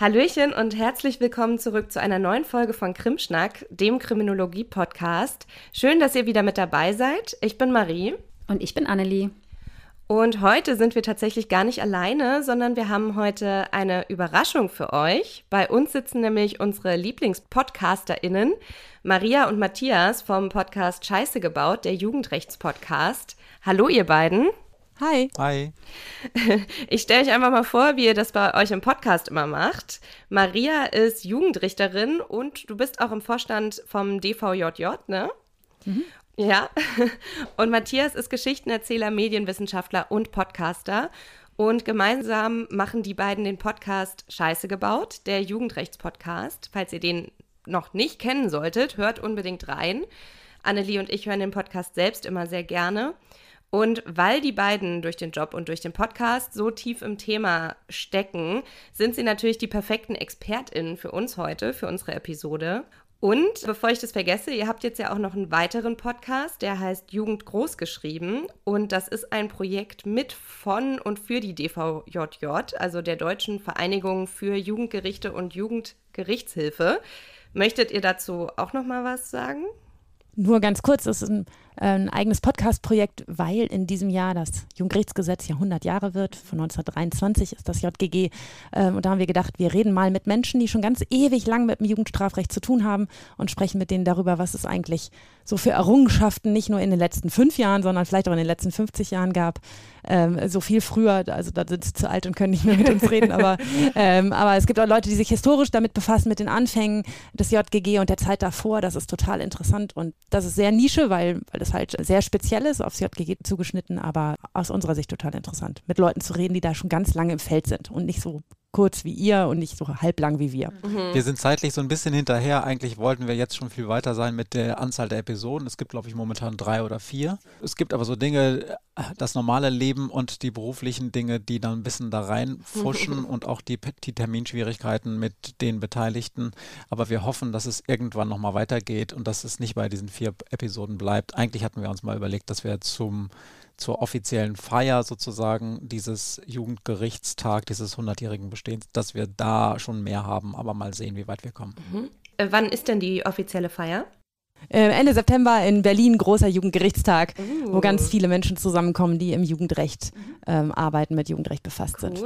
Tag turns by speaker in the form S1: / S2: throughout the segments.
S1: Hallöchen und herzlich willkommen zurück zu einer neuen Folge von Krimschnack, dem Kriminologie-Podcast. Schön, dass ihr wieder mit dabei seid. Ich bin Marie.
S2: Und ich bin Annelie.
S1: Und heute sind wir tatsächlich gar nicht alleine, sondern wir haben heute eine Überraschung für euch. Bei uns sitzen nämlich unsere Lieblingspodcasterinnen Maria und Matthias vom Podcast Scheiße gebaut, der Jugendrechtspodcast. Hallo ihr beiden.
S3: Hi.
S4: Hi.
S1: Ich stelle euch einfach mal vor, wie ihr das bei euch im Podcast immer macht. Maria ist Jugendrichterin und du bist auch im Vorstand vom DVJJ, ne? Mhm. Ja. Und Matthias ist Geschichtenerzähler, Medienwissenschaftler und Podcaster. Und gemeinsam machen die beiden den Podcast Scheiße gebaut, der Jugendrechtspodcast. Falls ihr den noch nicht kennen solltet, hört unbedingt rein. Annelie und ich hören den Podcast selbst immer sehr gerne. Und weil die beiden durch den Job und durch den Podcast so tief im Thema stecken, sind sie natürlich die perfekten ExpertInnen für uns heute, für unsere Episode. Und bevor ich das vergesse, ihr habt jetzt ja auch noch einen weiteren Podcast, der heißt Jugend groß geschrieben. Und das ist ein Projekt mit von und für die DVJJ, also der Deutschen Vereinigung für Jugendgerichte und Jugendgerichtshilfe. Möchtet ihr dazu auch noch mal was sagen?
S3: Nur ganz kurz, es ist ein, ein eigenes Podcast-Projekt, weil in diesem Jahr das Jugendgerichtsgesetz ja 100 Jahre wird. Von 1923 ist das JGG. Ähm, und da haben wir gedacht, wir reden mal mit Menschen, die schon ganz ewig lang mit dem Jugendstrafrecht zu tun haben und sprechen mit denen darüber, was es eigentlich so für Errungenschaften nicht nur in den letzten fünf Jahren, sondern vielleicht auch in den letzten 50 Jahren gab. Ähm, so viel früher, also da sind sie zu alt und können nicht mehr mit uns reden, aber, ähm, aber es gibt auch Leute, die sich historisch damit befassen, mit den Anfängen des JGG und der Zeit davor. Das ist total interessant und das ist sehr Nische, weil, weil das halt sehr speziell ist, aufs JGG zugeschnitten, aber aus unserer Sicht total interessant, mit Leuten zu reden, die da schon ganz lange im Feld sind und nicht so kurz wie ihr und nicht so halblang wie wir.
S4: Mhm. Wir sind zeitlich so ein bisschen hinterher. Eigentlich wollten wir jetzt schon viel weiter sein mit der Anzahl der Episoden. Es gibt, glaube ich, momentan drei oder vier. Es gibt aber so Dinge, das normale Leben und die beruflichen Dinge, die dann ein bisschen da reinfuschen und auch die, die Terminschwierigkeiten mit den Beteiligten. Aber wir hoffen, dass es irgendwann nochmal weitergeht und dass es nicht bei diesen vier Episoden bleibt. Eigentlich hatten wir uns mal überlegt, dass wir zum zur offiziellen Feier sozusagen dieses Jugendgerichtstag, dieses 100-jährigen Bestehens, dass wir da schon mehr haben, aber mal sehen, wie weit wir kommen.
S1: Mhm. Äh, wann ist denn die offizielle Feier?
S3: Äh, Ende September in Berlin großer Jugendgerichtstag, uh. wo ganz viele Menschen zusammenkommen, die im Jugendrecht mhm. ähm, arbeiten, mit Jugendrecht befasst
S1: cool.
S3: sind.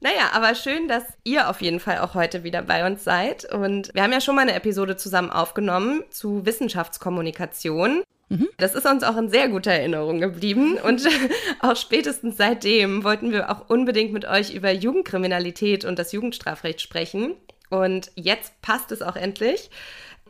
S1: Naja, aber schön, dass ihr auf jeden Fall auch heute wieder bei uns seid. Und wir haben ja schon mal eine Episode zusammen aufgenommen zu Wissenschaftskommunikation. Mhm. Das ist uns auch in sehr guter Erinnerung geblieben und auch spätestens seitdem wollten wir auch unbedingt mit euch über Jugendkriminalität und das Jugendstrafrecht sprechen. Und jetzt passt es auch endlich.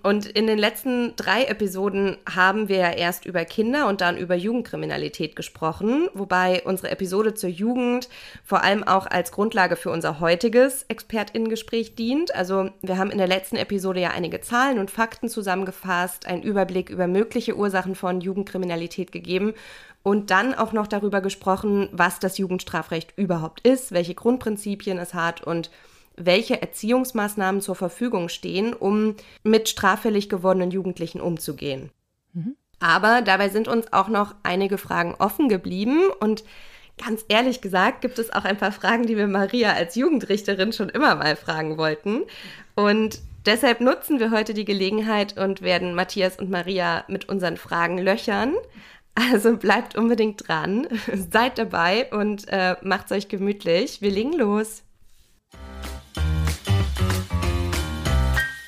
S1: Und in den letzten drei Episoden haben wir ja erst über Kinder und dann über Jugendkriminalität gesprochen, wobei unsere Episode zur Jugend vor allem auch als Grundlage für unser heutiges Expertinnengespräch dient. Also wir haben in der letzten Episode ja einige Zahlen und Fakten zusammengefasst, einen Überblick über mögliche Ursachen von Jugendkriminalität gegeben und dann auch noch darüber gesprochen, was das Jugendstrafrecht überhaupt ist, welche Grundprinzipien es hat und welche Erziehungsmaßnahmen zur Verfügung stehen, um mit straffällig gewordenen Jugendlichen umzugehen. Mhm. Aber dabei sind uns auch noch einige Fragen offen geblieben und ganz ehrlich gesagt gibt es auch ein paar Fragen, die wir Maria als Jugendrichterin schon immer mal fragen wollten. Und deshalb nutzen wir heute die Gelegenheit und werden Matthias und Maria mit unseren Fragen löchern. Also bleibt unbedingt dran, seid dabei und äh, macht's euch gemütlich. Wir legen los.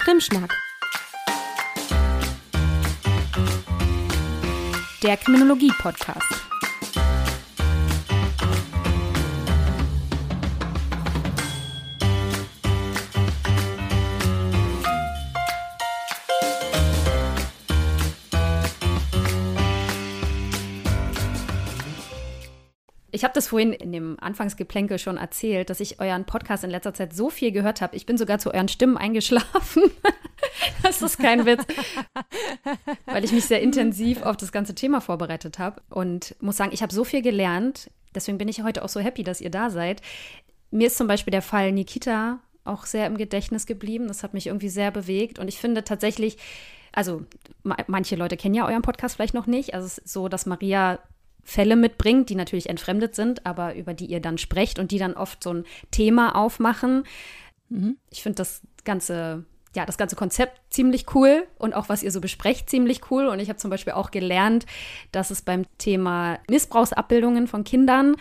S2: Krimschnack. Der Kriminologie-Podcast. Ich habe das vorhin in dem Anfangsgeplänkel schon erzählt, dass ich euren Podcast in letzter Zeit so viel gehört habe. Ich bin sogar zu euren Stimmen eingeschlafen. das ist kein Witz. Weil ich mich sehr intensiv auf das ganze Thema vorbereitet habe und muss sagen, ich habe so viel gelernt. Deswegen bin ich heute auch so happy, dass ihr da seid. Mir ist zum Beispiel der Fall Nikita auch sehr im Gedächtnis geblieben. Das hat mich irgendwie sehr bewegt. Und ich finde tatsächlich, also manche Leute kennen ja euren Podcast vielleicht noch nicht. Also es ist so, dass Maria Fälle mitbringt, die natürlich entfremdet sind, aber über die ihr dann sprecht und die dann oft so ein Thema aufmachen, Mhm. Ich finde das ganze ja, das ganze Konzept ziemlich cool und auch was ihr so besprecht ziemlich cool. Und ich habe zum Beispiel auch gelernt, dass es beim Thema Missbrauchsabbildungen von Kindern mhm.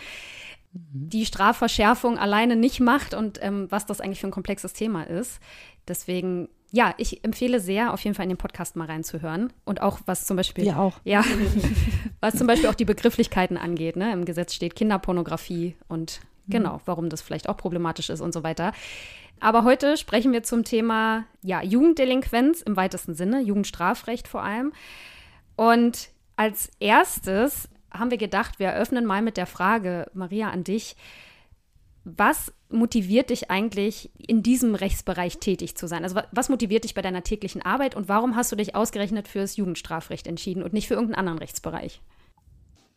S2: die Strafverschärfung alleine nicht macht und ähm, was das eigentlich für ein komplexes Thema ist. Deswegen ja, ich empfehle sehr, auf jeden Fall in den Podcast mal reinzuhören. Und auch was zum Beispiel.
S3: Ja, auch.
S2: Ja, was zum Beispiel auch die Begrifflichkeiten angeht. Ne? Im Gesetz steht Kinderpornografie und mhm. genau, warum das vielleicht auch problematisch ist und so weiter. Aber heute sprechen wir zum Thema ja, Jugenddelinquenz im weitesten Sinne, Jugendstrafrecht vor allem. Und als erstes haben wir gedacht, wir eröffnen mal mit der Frage, Maria, an dich. Was motiviert dich eigentlich, in diesem Rechtsbereich tätig zu sein? Also was motiviert dich bei deiner täglichen Arbeit und warum hast du dich ausgerechnet für das Jugendstrafrecht entschieden und nicht für irgendeinen anderen Rechtsbereich?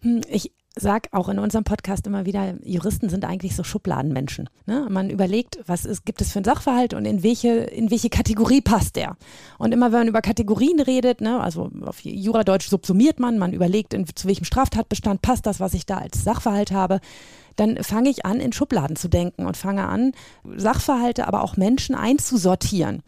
S3: Hm, ich sage auch in unserem Podcast immer wieder, Juristen sind eigentlich so Schubladenmenschen. Ne? Man überlegt, was ist, gibt es für einen Sachverhalt und in welche, in welche Kategorie passt der. Und immer wenn man über Kategorien redet, ne, also auf Juradeutsch subsumiert man, man überlegt, in, zu welchem Straftatbestand passt das, was ich da als Sachverhalt habe dann fange ich an, in Schubladen zu denken und fange an, Sachverhalte, aber auch Menschen einzusortieren.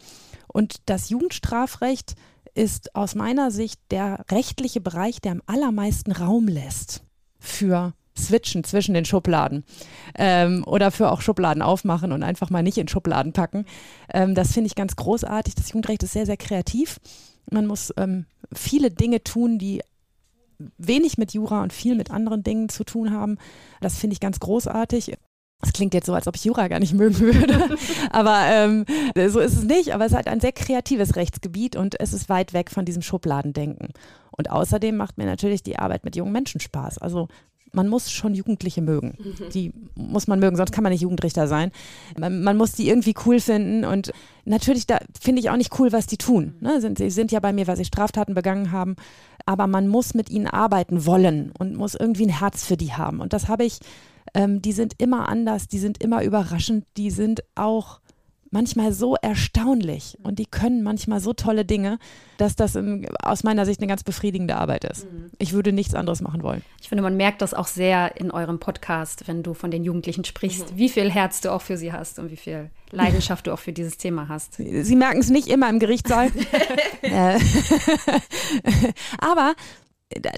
S3: Und das Jugendstrafrecht ist aus meiner Sicht der rechtliche Bereich, der am allermeisten Raum lässt für Switchen zwischen den Schubladen ähm, oder für auch Schubladen aufmachen und einfach mal nicht in Schubladen packen. Ähm, das finde ich ganz großartig. Das Jugendrecht ist sehr, sehr kreativ. Man muss ähm, viele Dinge tun, die wenig mit Jura und viel mit anderen Dingen zu tun haben. Das finde ich ganz großartig. Es klingt jetzt so, als ob ich Jura gar nicht mögen würde, aber ähm, so ist es nicht. Aber es ist halt ein sehr kreatives Rechtsgebiet und es ist weit weg von diesem Schubladendenken. Und außerdem macht mir natürlich die Arbeit mit jungen Menschen Spaß. Also man muss schon Jugendliche mögen. Mhm. Die muss man mögen, sonst kann man nicht Jugendrichter sein. Man, man muss die irgendwie cool finden und natürlich da finde ich auch nicht cool, was die tun. Ne? Sind, sie sind ja bei mir, weil sie Straftaten begangen haben, aber man muss mit ihnen arbeiten wollen und muss irgendwie ein Herz für die haben. Und das habe ich, ähm, die sind immer anders, die sind immer überraschend, die sind auch manchmal so erstaunlich und die können manchmal so tolle Dinge, dass das im, aus meiner Sicht eine ganz befriedigende Arbeit ist. Mhm. Ich würde nichts anderes machen wollen.
S2: Ich finde, man merkt das auch sehr in eurem Podcast, wenn du von den Jugendlichen sprichst, mhm. wie viel Herz du auch für sie hast und wie viel Leidenschaft du auch für dieses Thema hast.
S3: Sie merken es nicht immer im Gerichtssaal. Äh, aber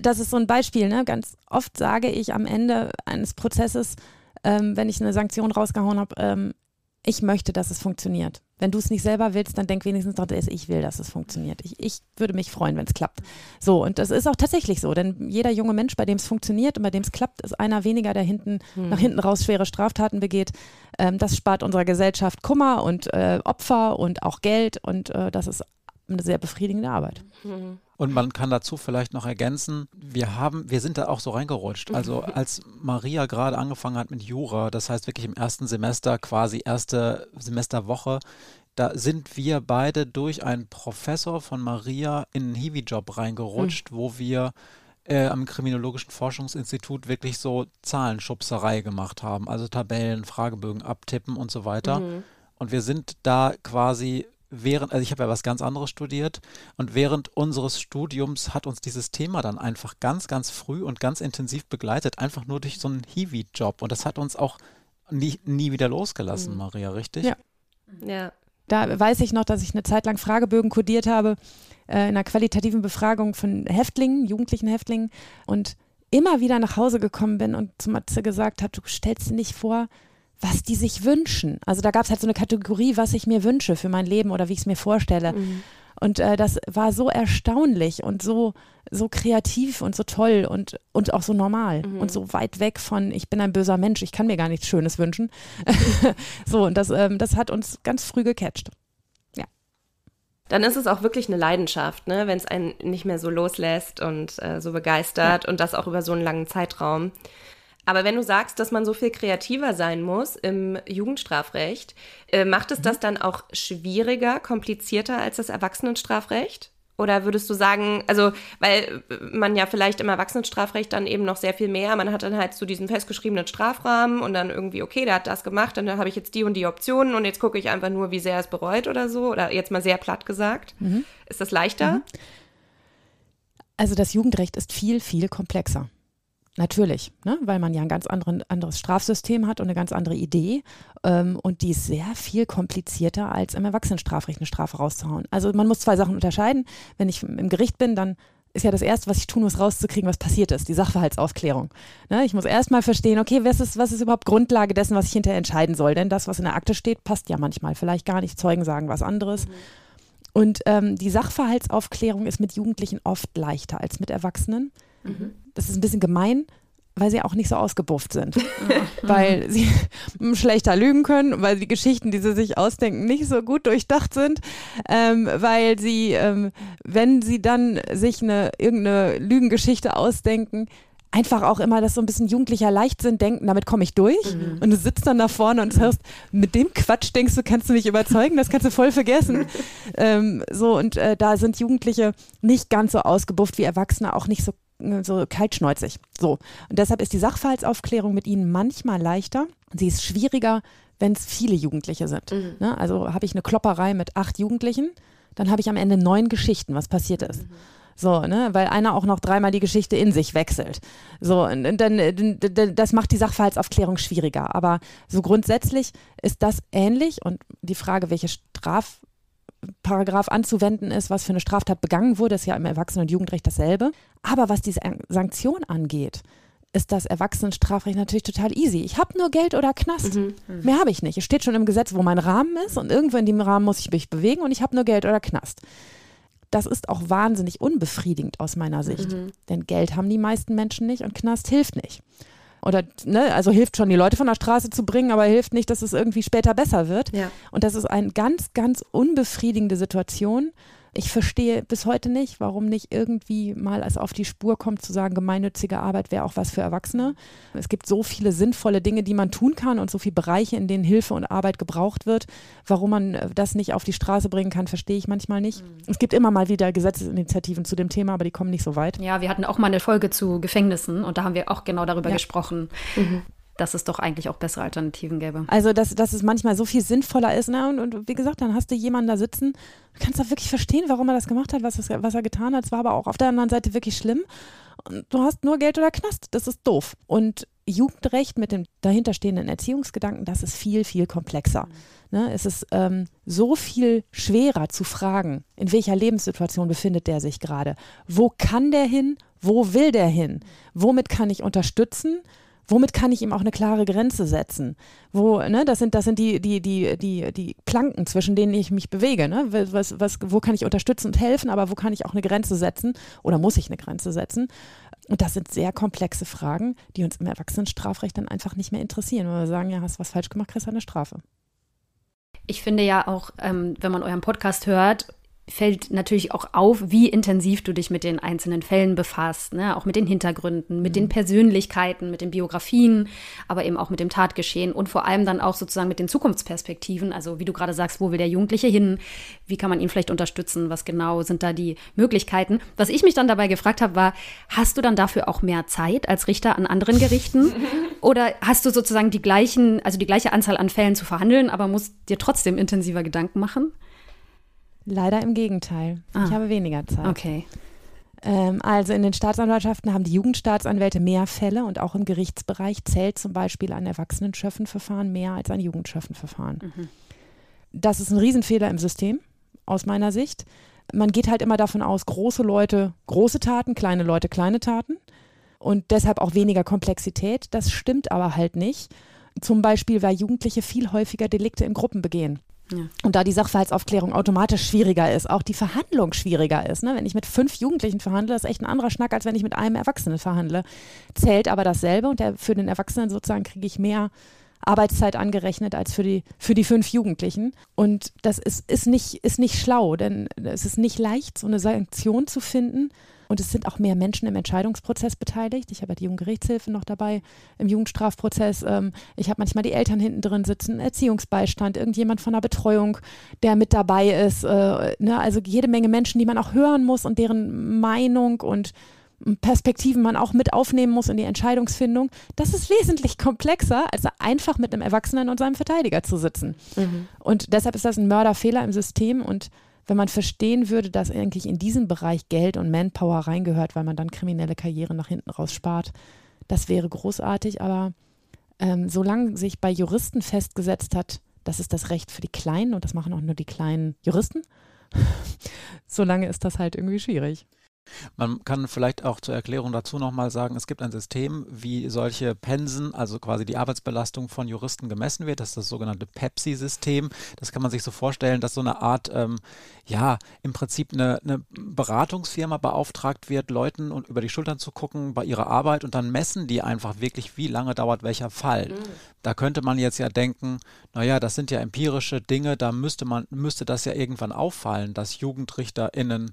S3: das ist so ein Beispiel. Ne? Ganz oft sage ich am Ende eines Prozesses, ähm, wenn ich eine Sanktion rausgehauen habe, ähm, ich möchte, dass es funktioniert. Wenn du es nicht selber willst, dann denk wenigstens doch, ich will, dass es funktioniert. Ich, ich würde mich freuen, wenn es klappt. So, und das ist auch tatsächlich so, denn jeder junge Mensch, bei dem es funktioniert und bei dem es klappt, ist einer weniger, der hinten, hm. nach hinten raus schwere Straftaten begeht. Ähm, das spart unserer Gesellschaft Kummer und äh, Opfer und auch Geld und äh, das ist eine sehr befriedigende Arbeit.
S4: Mhm. Und man kann dazu vielleicht noch ergänzen, wir haben, wir sind da auch so reingerutscht. Also als Maria gerade angefangen hat mit Jura, das heißt wirklich im ersten Semester, quasi erste Semesterwoche, da sind wir beide durch einen Professor von Maria in einen Hiwi-Job reingerutscht, mhm. wo wir äh, am Kriminologischen Forschungsinstitut wirklich so Zahlenschubserei gemacht haben, also Tabellen, Fragebögen abtippen und so weiter. Mhm. Und wir sind da quasi während, also ich habe ja was ganz anderes studiert und während unseres Studiums hat uns dieses Thema dann einfach ganz, ganz früh und ganz intensiv begleitet, einfach nur durch so einen Hiwi-Job. Und das hat uns auch nie, nie wieder losgelassen, mhm. Maria, richtig?
S3: Ja. Ja. Da weiß ich noch, dass ich eine Zeit lang Fragebögen kodiert habe äh, in einer qualitativen Befragung von Häftlingen, jugendlichen Häftlingen und immer wieder nach Hause gekommen bin und zu Matze gesagt habe, du stellst dir nicht vor, was die sich wünschen. Also da gab es halt so eine Kategorie, was ich mir wünsche für mein Leben oder wie ich es mir vorstelle. Mhm. Und äh, das war so erstaunlich und so, so kreativ und so toll und, und auch so normal mhm. und so weit weg von, ich bin ein böser Mensch, ich kann mir gar nichts Schönes wünschen. so, und das, ähm, das hat uns ganz früh gecatcht. Ja.
S1: Dann ist es auch wirklich eine Leidenschaft, ne? wenn es einen nicht mehr so loslässt und äh, so begeistert ja. und das auch über so einen langen Zeitraum. Aber wenn du sagst, dass man so viel kreativer sein muss im Jugendstrafrecht, äh, macht es mhm. das dann auch schwieriger, komplizierter als das Erwachsenenstrafrecht? Oder würdest du sagen, also, weil man ja vielleicht im Erwachsenenstrafrecht dann eben noch sehr viel mehr, man hat dann halt so diesen festgeschriebenen Strafrahmen und dann irgendwie, okay, der hat das gemacht, dann habe ich jetzt die und die Optionen und jetzt gucke ich einfach nur, wie sehr er es bereut oder so, oder jetzt mal sehr platt gesagt. Mhm. Ist das leichter? Mhm.
S3: Also das Jugendrecht ist viel, viel komplexer Natürlich, ne? weil man ja ein ganz anderen, anderes Strafsystem hat und eine ganz andere Idee. Ähm, und die ist sehr viel komplizierter, als im Erwachsenenstrafrecht eine Strafe rauszuhauen. Also man muss zwei Sachen unterscheiden. Wenn ich im Gericht bin, dann ist ja das Erste, was ich tun muss, rauszukriegen, was passiert ist, die Sachverhaltsaufklärung. Ne? Ich muss erstmal verstehen, okay, was ist, was ist überhaupt Grundlage dessen, was ich hinterher entscheiden soll? Denn das, was in der Akte steht, passt ja manchmal vielleicht gar nicht. Zeugen sagen was anderes. Mhm. Und ähm, die Sachverhaltsaufklärung ist mit Jugendlichen oft leichter als mit Erwachsenen. Mhm. Das ist ein bisschen gemein, weil sie auch nicht so ausgebufft sind. weil sie schlechter lügen können, weil die Geschichten, die sie sich ausdenken, nicht so gut durchdacht sind, ähm, weil sie, ähm, wenn sie dann sich eine irgendeine Lügengeschichte ausdenken, einfach auch immer das so ein bisschen jugendlicher Leichtsinn denken, damit komme ich durch. Mhm. Und du sitzt dann da vorne und hörst, mit dem Quatsch denkst du, kannst du mich überzeugen, das kannst du voll vergessen. ähm, so, und äh, da sind Jugendliche nicht ganz so ausgebufft wie Erwachsene, auch nicht so so kaltschnäuzig. So. Und deshalb ist die Sachverhaltsaufklärung mit ihnen manchmal leichter. Sie ist schwieriger, wenn es viele Jugendliche sind. Mhm. Ne? Also habe ich eine Klopperei mit acht Jugendlichen, dann habe ich am Ende neun Geschichten, was passiert ist. Mhm. So, ne, weil einer auch noch dreimal die Geschichte in sich wechselt. So, und dann, das macht die Sachverhaltsaufklärung schwieriger. Aber so grundsätzlich ist das ähnlich und die Frage, welche Straf Paragraph anzuwenden ist, was für eine Straftat begangen wurde, ist ja im Erwachsenen- und Jugendrecht dasselbe. Aber was diese Sanktion angeht, ist das Erwachsenenstrafrecht natürlich total easy. Ich habe nur Geld oder Knast. Mhm. Mehr habe ich nicht. Es steht schon im Gesetz, wo mein Rahmen ist und irgendwo in dem Rahmen muss ich mich bewegen und ich habe nur Geld oder Knast. Das ist auch wahnsinnig unbefriedigend aus meiner Sicht. Mhm. Denn Geld haben die meisten Menschen nicht und Knast hilft nicht. Oder, ne, also hilft schon, die Leute von der Straße zu bringen, aber hilft nicht, dass es irgendwie später besser wird. Ja. Und das ist eine ganz, ganz unbefriedigende Situation. Ich verstehe bis heute nicht, warum nicht irgendwie mal als auf die Spur kommt, zu sagen, gemeinnützige Arbeit wäre auch was für Erwachsene. Es gibt so viele sinnvolle Dinge, die man tun kann und so viele Bereiche, in denen Hilfe und Arbeit gebraucht wird. Warum man äh, das nicht auf die Straße bringen kann, verstehe ich manchmal nicht. Mhm. Es gibt immer mal wieder Gesetzesinitiativen zu dem Thema, aber die kommen nicht so weit.
S2: Ja, wir hatten auch mal eine Folge zu Gefängnissen und da haben wir auch genau darüber ja. gesprochen. Mhm dass es doch eigentlich auch bessere Alternativen gäbe.
S3: Also, dass, dass es manchmal so viel sinnvoller ist. Ne? Und, und wie gesagt, dann hast du jemanden da sitzen, du kannst da wirklich verstehen, warum er das gemacht hat, was, es, was er getan hat. Es war aber auch auf der anderen Seite wirklich schlimm. Und du hast nur Geld oder Knast. Das ist doof. Und Jugendrecht mit dem dahinterstehenden Erziehungsgedanken, das ist viel, viel komplexer. Ne? Es ist ähm, so viel schwerer zu fragen, in welcher Lebenssituation befindet der sich gerade? Wo kann der hin? Wo will der hin? Womit kann ich unterstützen? Womit kann ich ihm auch eine klare Grenze setzen? Wo, ne, das sind, das sind die, die, die, die, die Planken, zwischen denen ich mich bewege. Ne? Was, was, wo kann ich unterstützen und helfen, aber wo kann ich auch eine Grenze setzen oder muss ich eine Grenze setzen? Und das sind sehr komplexe Fragen, die uns im Erwachsenenstrafrecht dann einfach nicht mehr interessieren. Wenn wir sagen, ja, hast was falsch gemacht, kriegst du eine Strafe.
S2: Ich finde ja auch, ähm, wenn man euren Podcast hört, fällt natürlich auch auf, wie intensiv du dich mit den einzelnen Fällen befasst, ne? auch mit den Hintergründen, mit mhm. den Persönlichkeiten, mit den Biografien, aber eben auch mit dem Tatgeschehen und vor allem dann auch sozusagen mit den Zukunftsperspektiven. Also wie du gerade sagst, wo will der Jugendliche hin? Wie kann man ihn vielleicht unterstützen? Was genau sind da die Möglichkeiten? Was ich mich dann dabei gefragt habe, war, hast du dann dafür auch mehr Zeit als Richter an anderen Gerichten? Oder hast du sozusagen die gleichen, also die gleiche Anzahl an Fällen zu verhandeln, aber musst dir trotzdem intensiver Gedanken machen?
S3: Leider im Gegenteil. Ah. Ich habe weniger Zeit.
S2: Okay.
S3: Ähm, also in den Staatsanwaltschaften haben die Jugendstaatsanwälte mehr Fälle und auch im Gerichtsbereich zählt zum Beispiel ein Erwachsenenschöffenverfahren mehr als ein Jugendschöffenverfahren. Mhm. Das ist ein Riesenfehler im System, aus meiner Sicht. Man geht halt immer davon aus, große Leute große Taten, kleine Leute kleine Taten und deshalb auch weniger Komplexität. Das stimmt aber halt nicht. Zum Beispiel, weil Jugendliche viel häufiger Delikte in Gruppen begehen. Und da die Sachverhaltsaufklärung automatisch schwieriger ist, auch die Verhandlung schwieriger ist. Ne? Wenn ich mit fünf Jugendlichen verhandle, ist echt ein anderer Schnack, als wenn ich mit einem Erwachsenen verhandle. Zählt aber dasselbe und der, für den Erwachsenen sozusagen kriege ich mehr Arbeitszeit angerechnet als für die, für die fünf Jugendlichen. Und das ist, ist, nicht, ist nicht schlau, denn es ist nicht leicht, so eine Sanktion zu finden, und es sind auch mehr Menschen im Entscheidungsprozess beteiligt. Ich habe ja die Jugendgerichtshilfe noch dabei im Jugendstrafprozess. Ähm, ich habe manchmal die Eltern hinten drin sitzen, Erziehungsbeistand, irgendjemand von der Betreuung, der mit dabei ist. Äh, ne? Also jede Menge Menschen, die man auch hören muss und deren Meinung und Perspektiven man auch mit aufnehmen muss in die Entscheidungsfindung, das ist wesentlich komplexer, als einfach mit einem Erwachsenen und seinem Verteidiger zu sitzen. Mhm. Und deshalb ist das ein Mörderfehler im System und wenn man verstehen würde, dass eigentlich in diesen Bereich Geld und Manpower reingehört, weil man dann kriminelle Karrieren nach hinten raus spart, das wäre großartig, aber ähm, solange sich bei Juristen festgesetzt hat, das ist das Recht für die Kleinen und das machen auch nur die kleinen Juristen, solange ist das halt irgendwie schwierig.
S4: Man kann vielleicht auch zur Erklärung dazu nochmal sagen, es gibt ein System, wie solche Pensen, also quasi die Arbeitsbelastung von Juristen gemessen wird. Das ist das sogenannte PEPSI-System. Das kann man sich so vorstellen, dass so eine Art, ähm, ja, im Prinzip eine, eine, Beratungsfirma beauftragt wird, Leuten und über die Schultern zu gucken bei ihrer Arbeit und dann messen die einfach wirklich, wie lange dauert welcher Fall. Mhm. Da könnte man jetzt ja denken, naja, das sind ja empirische Dinge, da müsste man, müsste das ja irgendwann auffallen, dass JugendrichterInnen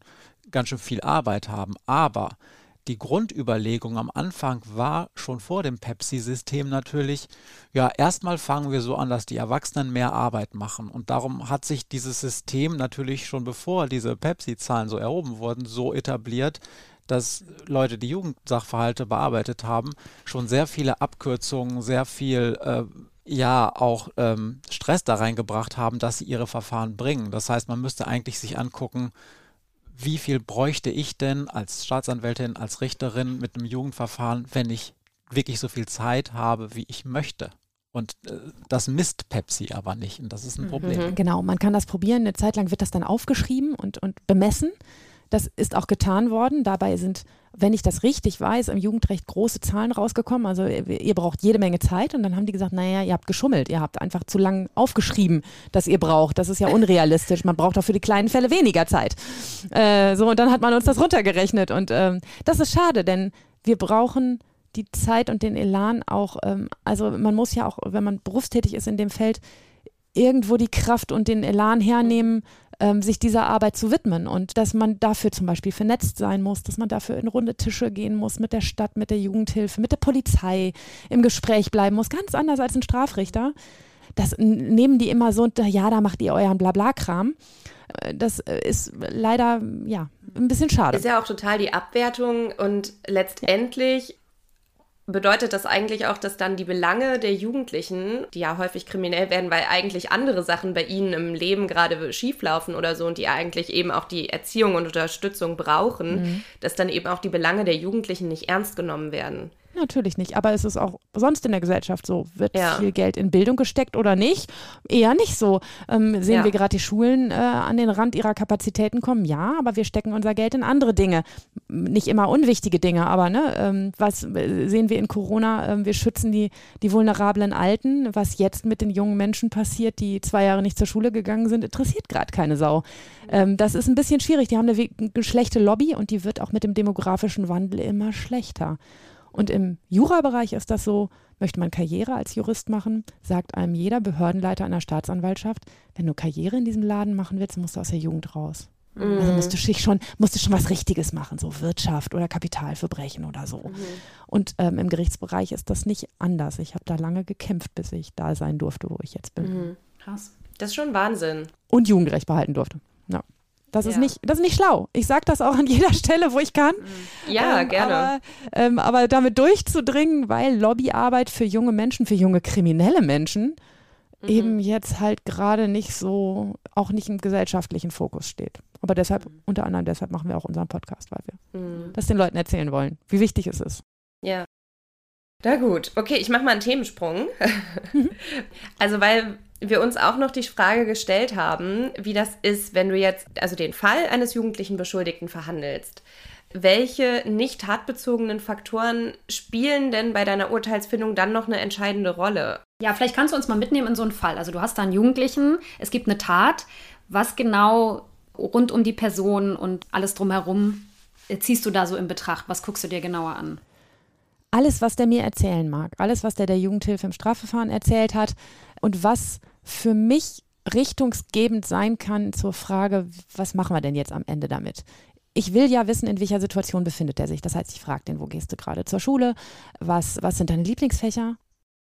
S4: ganz schön viel Arbeit haben. Aber die Grundüberlegung am Anfang war schon vor dem Pepsi-System natürlich, ja, erstmal fangen wir so an, dass die Erwachsenen mehr Arbeit machen. Und darum hat sich dieses System natürlich schon bevor diese Pepsi-Zahlen so erhoben wurden, so etabliert, dass Leute, die Jugendsachverhalte bearbeitet haben, schon sehr viele Abkürzungen, sehr viel äh, ja auch ähm, Stress da reingebracht haben, dass sie ihre Verfahren bringen. Das heißt, man müsste eigentlich sich angucken, wie viel bräuchte ich denn als Staatsanwältin, als Richterin mit einem Jugendverfahren, wenn ich wirklich so viel Zeit habe, wie ich möchte. Und äh, das misst Pepsi aber nicht und das ist ein mhm. Problem.
S3: Genau, man kann das probieren. Eine Zeit lang wird das dann aufgeschrieben und, und bemessen. Das ist auch getan worden. Dabei sind, wenn ich das richtig weiß, im Jugendrecht große Zahlen rausgekommen. Also ihr braucht jede Menge Zeit. Und dann haben die gesagt, naja, ihr habt geschummelt. Ihr habt einfach zu lang aufgeschrieben, dass ihr braucht. Das ist ja unrealistisch. Man braucht auch für die kleinen Fälle weniger Zeit. Äh, so, und dann hat man uns das runtergerechnet. Und ähm, das ist schade, denn wir brauchen die Zeit und den Elan auch. Ähm, also man muss ja auch, wenn man berufstätig ist in dem Feld, irgendwo die Kraft und den Elan hernehmen, ähm, sich dieser Arbeit zu widmen und dass man dafür zum Beispiel vernetzt sein muss, dass man dafür in runde Tische gehen muss mit der Stadt, mit der Jugendhilfe, mit der Polizei, im Gespräch bleiben muss, ganz anders als ein Strafrichter. Das nehmen die immer so, ja, da macht ihr euren Blabla-Kram. Äh, das äh, ist leider, ja, ein bisschen schade.
S1: Ist ja auch total die Abwertung und letztendlich bedeutet das eigentlich auch, dass dann die Belange der Jugendlichen, die ja häufig kriminell werden, weil eigentlich andere Sachen bei ihnen im Leben gerade schieflaufen oder so und die eigentlich eben auch die Erziehung und Unterstützung brauchen, mhm. dass dann eben auch die Belange der Jugendlichen nicht ernst genommen werden.
S3: Natürlich nicht, aber es ist auch sonst in der Gesellschaft so. Wird ja. viel Geld in Bildung gesteckt oder nicht? Eher nicht so. Ähm, sehen ja. wir gerade die Schulen äh, an den Rand ihrer Kapazitäten kommen? Ja, aber wir stecken unser Geld in andere Dinge. Nicht immer unwichtige Dinge, aber ne, ähm, was äh, sehen wir in Corona? Ähm, wir schützen die, die vulnerablen Alten. Was jetzt mit den jungen Menschen passiert, die zwei Jahre nicht zur Schule gegangen sind, interessiert gerade keine Sau. Ähm, das ist ein bisschen schwierig. Die haben eine, eine schlechte Lobby und die wird auch mit dem demografischen Wandel immer schlechter. Und im Jurabereich ist das so, möchte man Karriere als Jurist machen, sagt einem jeder Behördenleiter einer Staatsanwaltschaft, wenn du Karriere in diesem Laden machen willst, musst du aus der Jugend raus. Mhm. Also musst du schon, musst du schon was Richtiges machen, so Wirtschaft oder Kapitalverbrechen oder so. Mhm. Und ähm, im Gerichtsbereich ist das nicht anders. Ich habe da lange gekämpft, bis ich da sein durfte, wo ich jetzt bin.
S1: Mhm. Krass. Das ist schon Wahnsinn.
S3: Und Jugendrecht behalten durfte. Ja. Das ja. ist nicht, das ist nicht schlau. Ich sage das auch an jeder Stelle, wo ich kann.
S1: Mhm. Ja, ähm, gerne.
S3: Aber, ähm, aber, damit durchzudringen, weil Lobbyarbeit für junge Menschen, für junge kriminelle Menschen mhm. eben jetzt halt gerade nicht so, auch nicht im gesellschaftlichen Fokus steht. Aber deshalb, mhm. unter anderem deshalb machen wir auch unseren Podcast, weil wir mhm. das den Leuten erzählen wollen, wie wichtig es ist.
S1: Ja. Na gut, okay, ich mache mal einen Themensprung. Also, weil wir uns auch noch die Frage gestellt haben, wie das ist, wenn du jetzt also den Fall eines jugendlichen Beschuldigten verhandelst. Welche nicht tatbezogenen Faktoren spielen denn bei deiner Urteilsfindung dann noch eine entscheidende Rolle?
S2: Ja, vielleicht kannst du uns mal mitnehmen in so einen Fall. Also du hast da einen Jugendlichen, es gibt eine Tat. Was genau rund um die Person und alles drumherum ziehst du da so in Betracht? Was guckst du dir genauer an?
S3: Alles, was der mir erzählen mag, alles, was der der Jugendhilfe im Strafverfahren erzählt hat und was für mich richtungsgebend sein kann zur Frage, was machen wir denn jetzt am Ende damit? Ich will ja wissen, in welcher Situation befindet er sich. Das heißt, ich frage den, wo gehst du gerade zur Schule? Was, was sind deine Lieblingsfächer?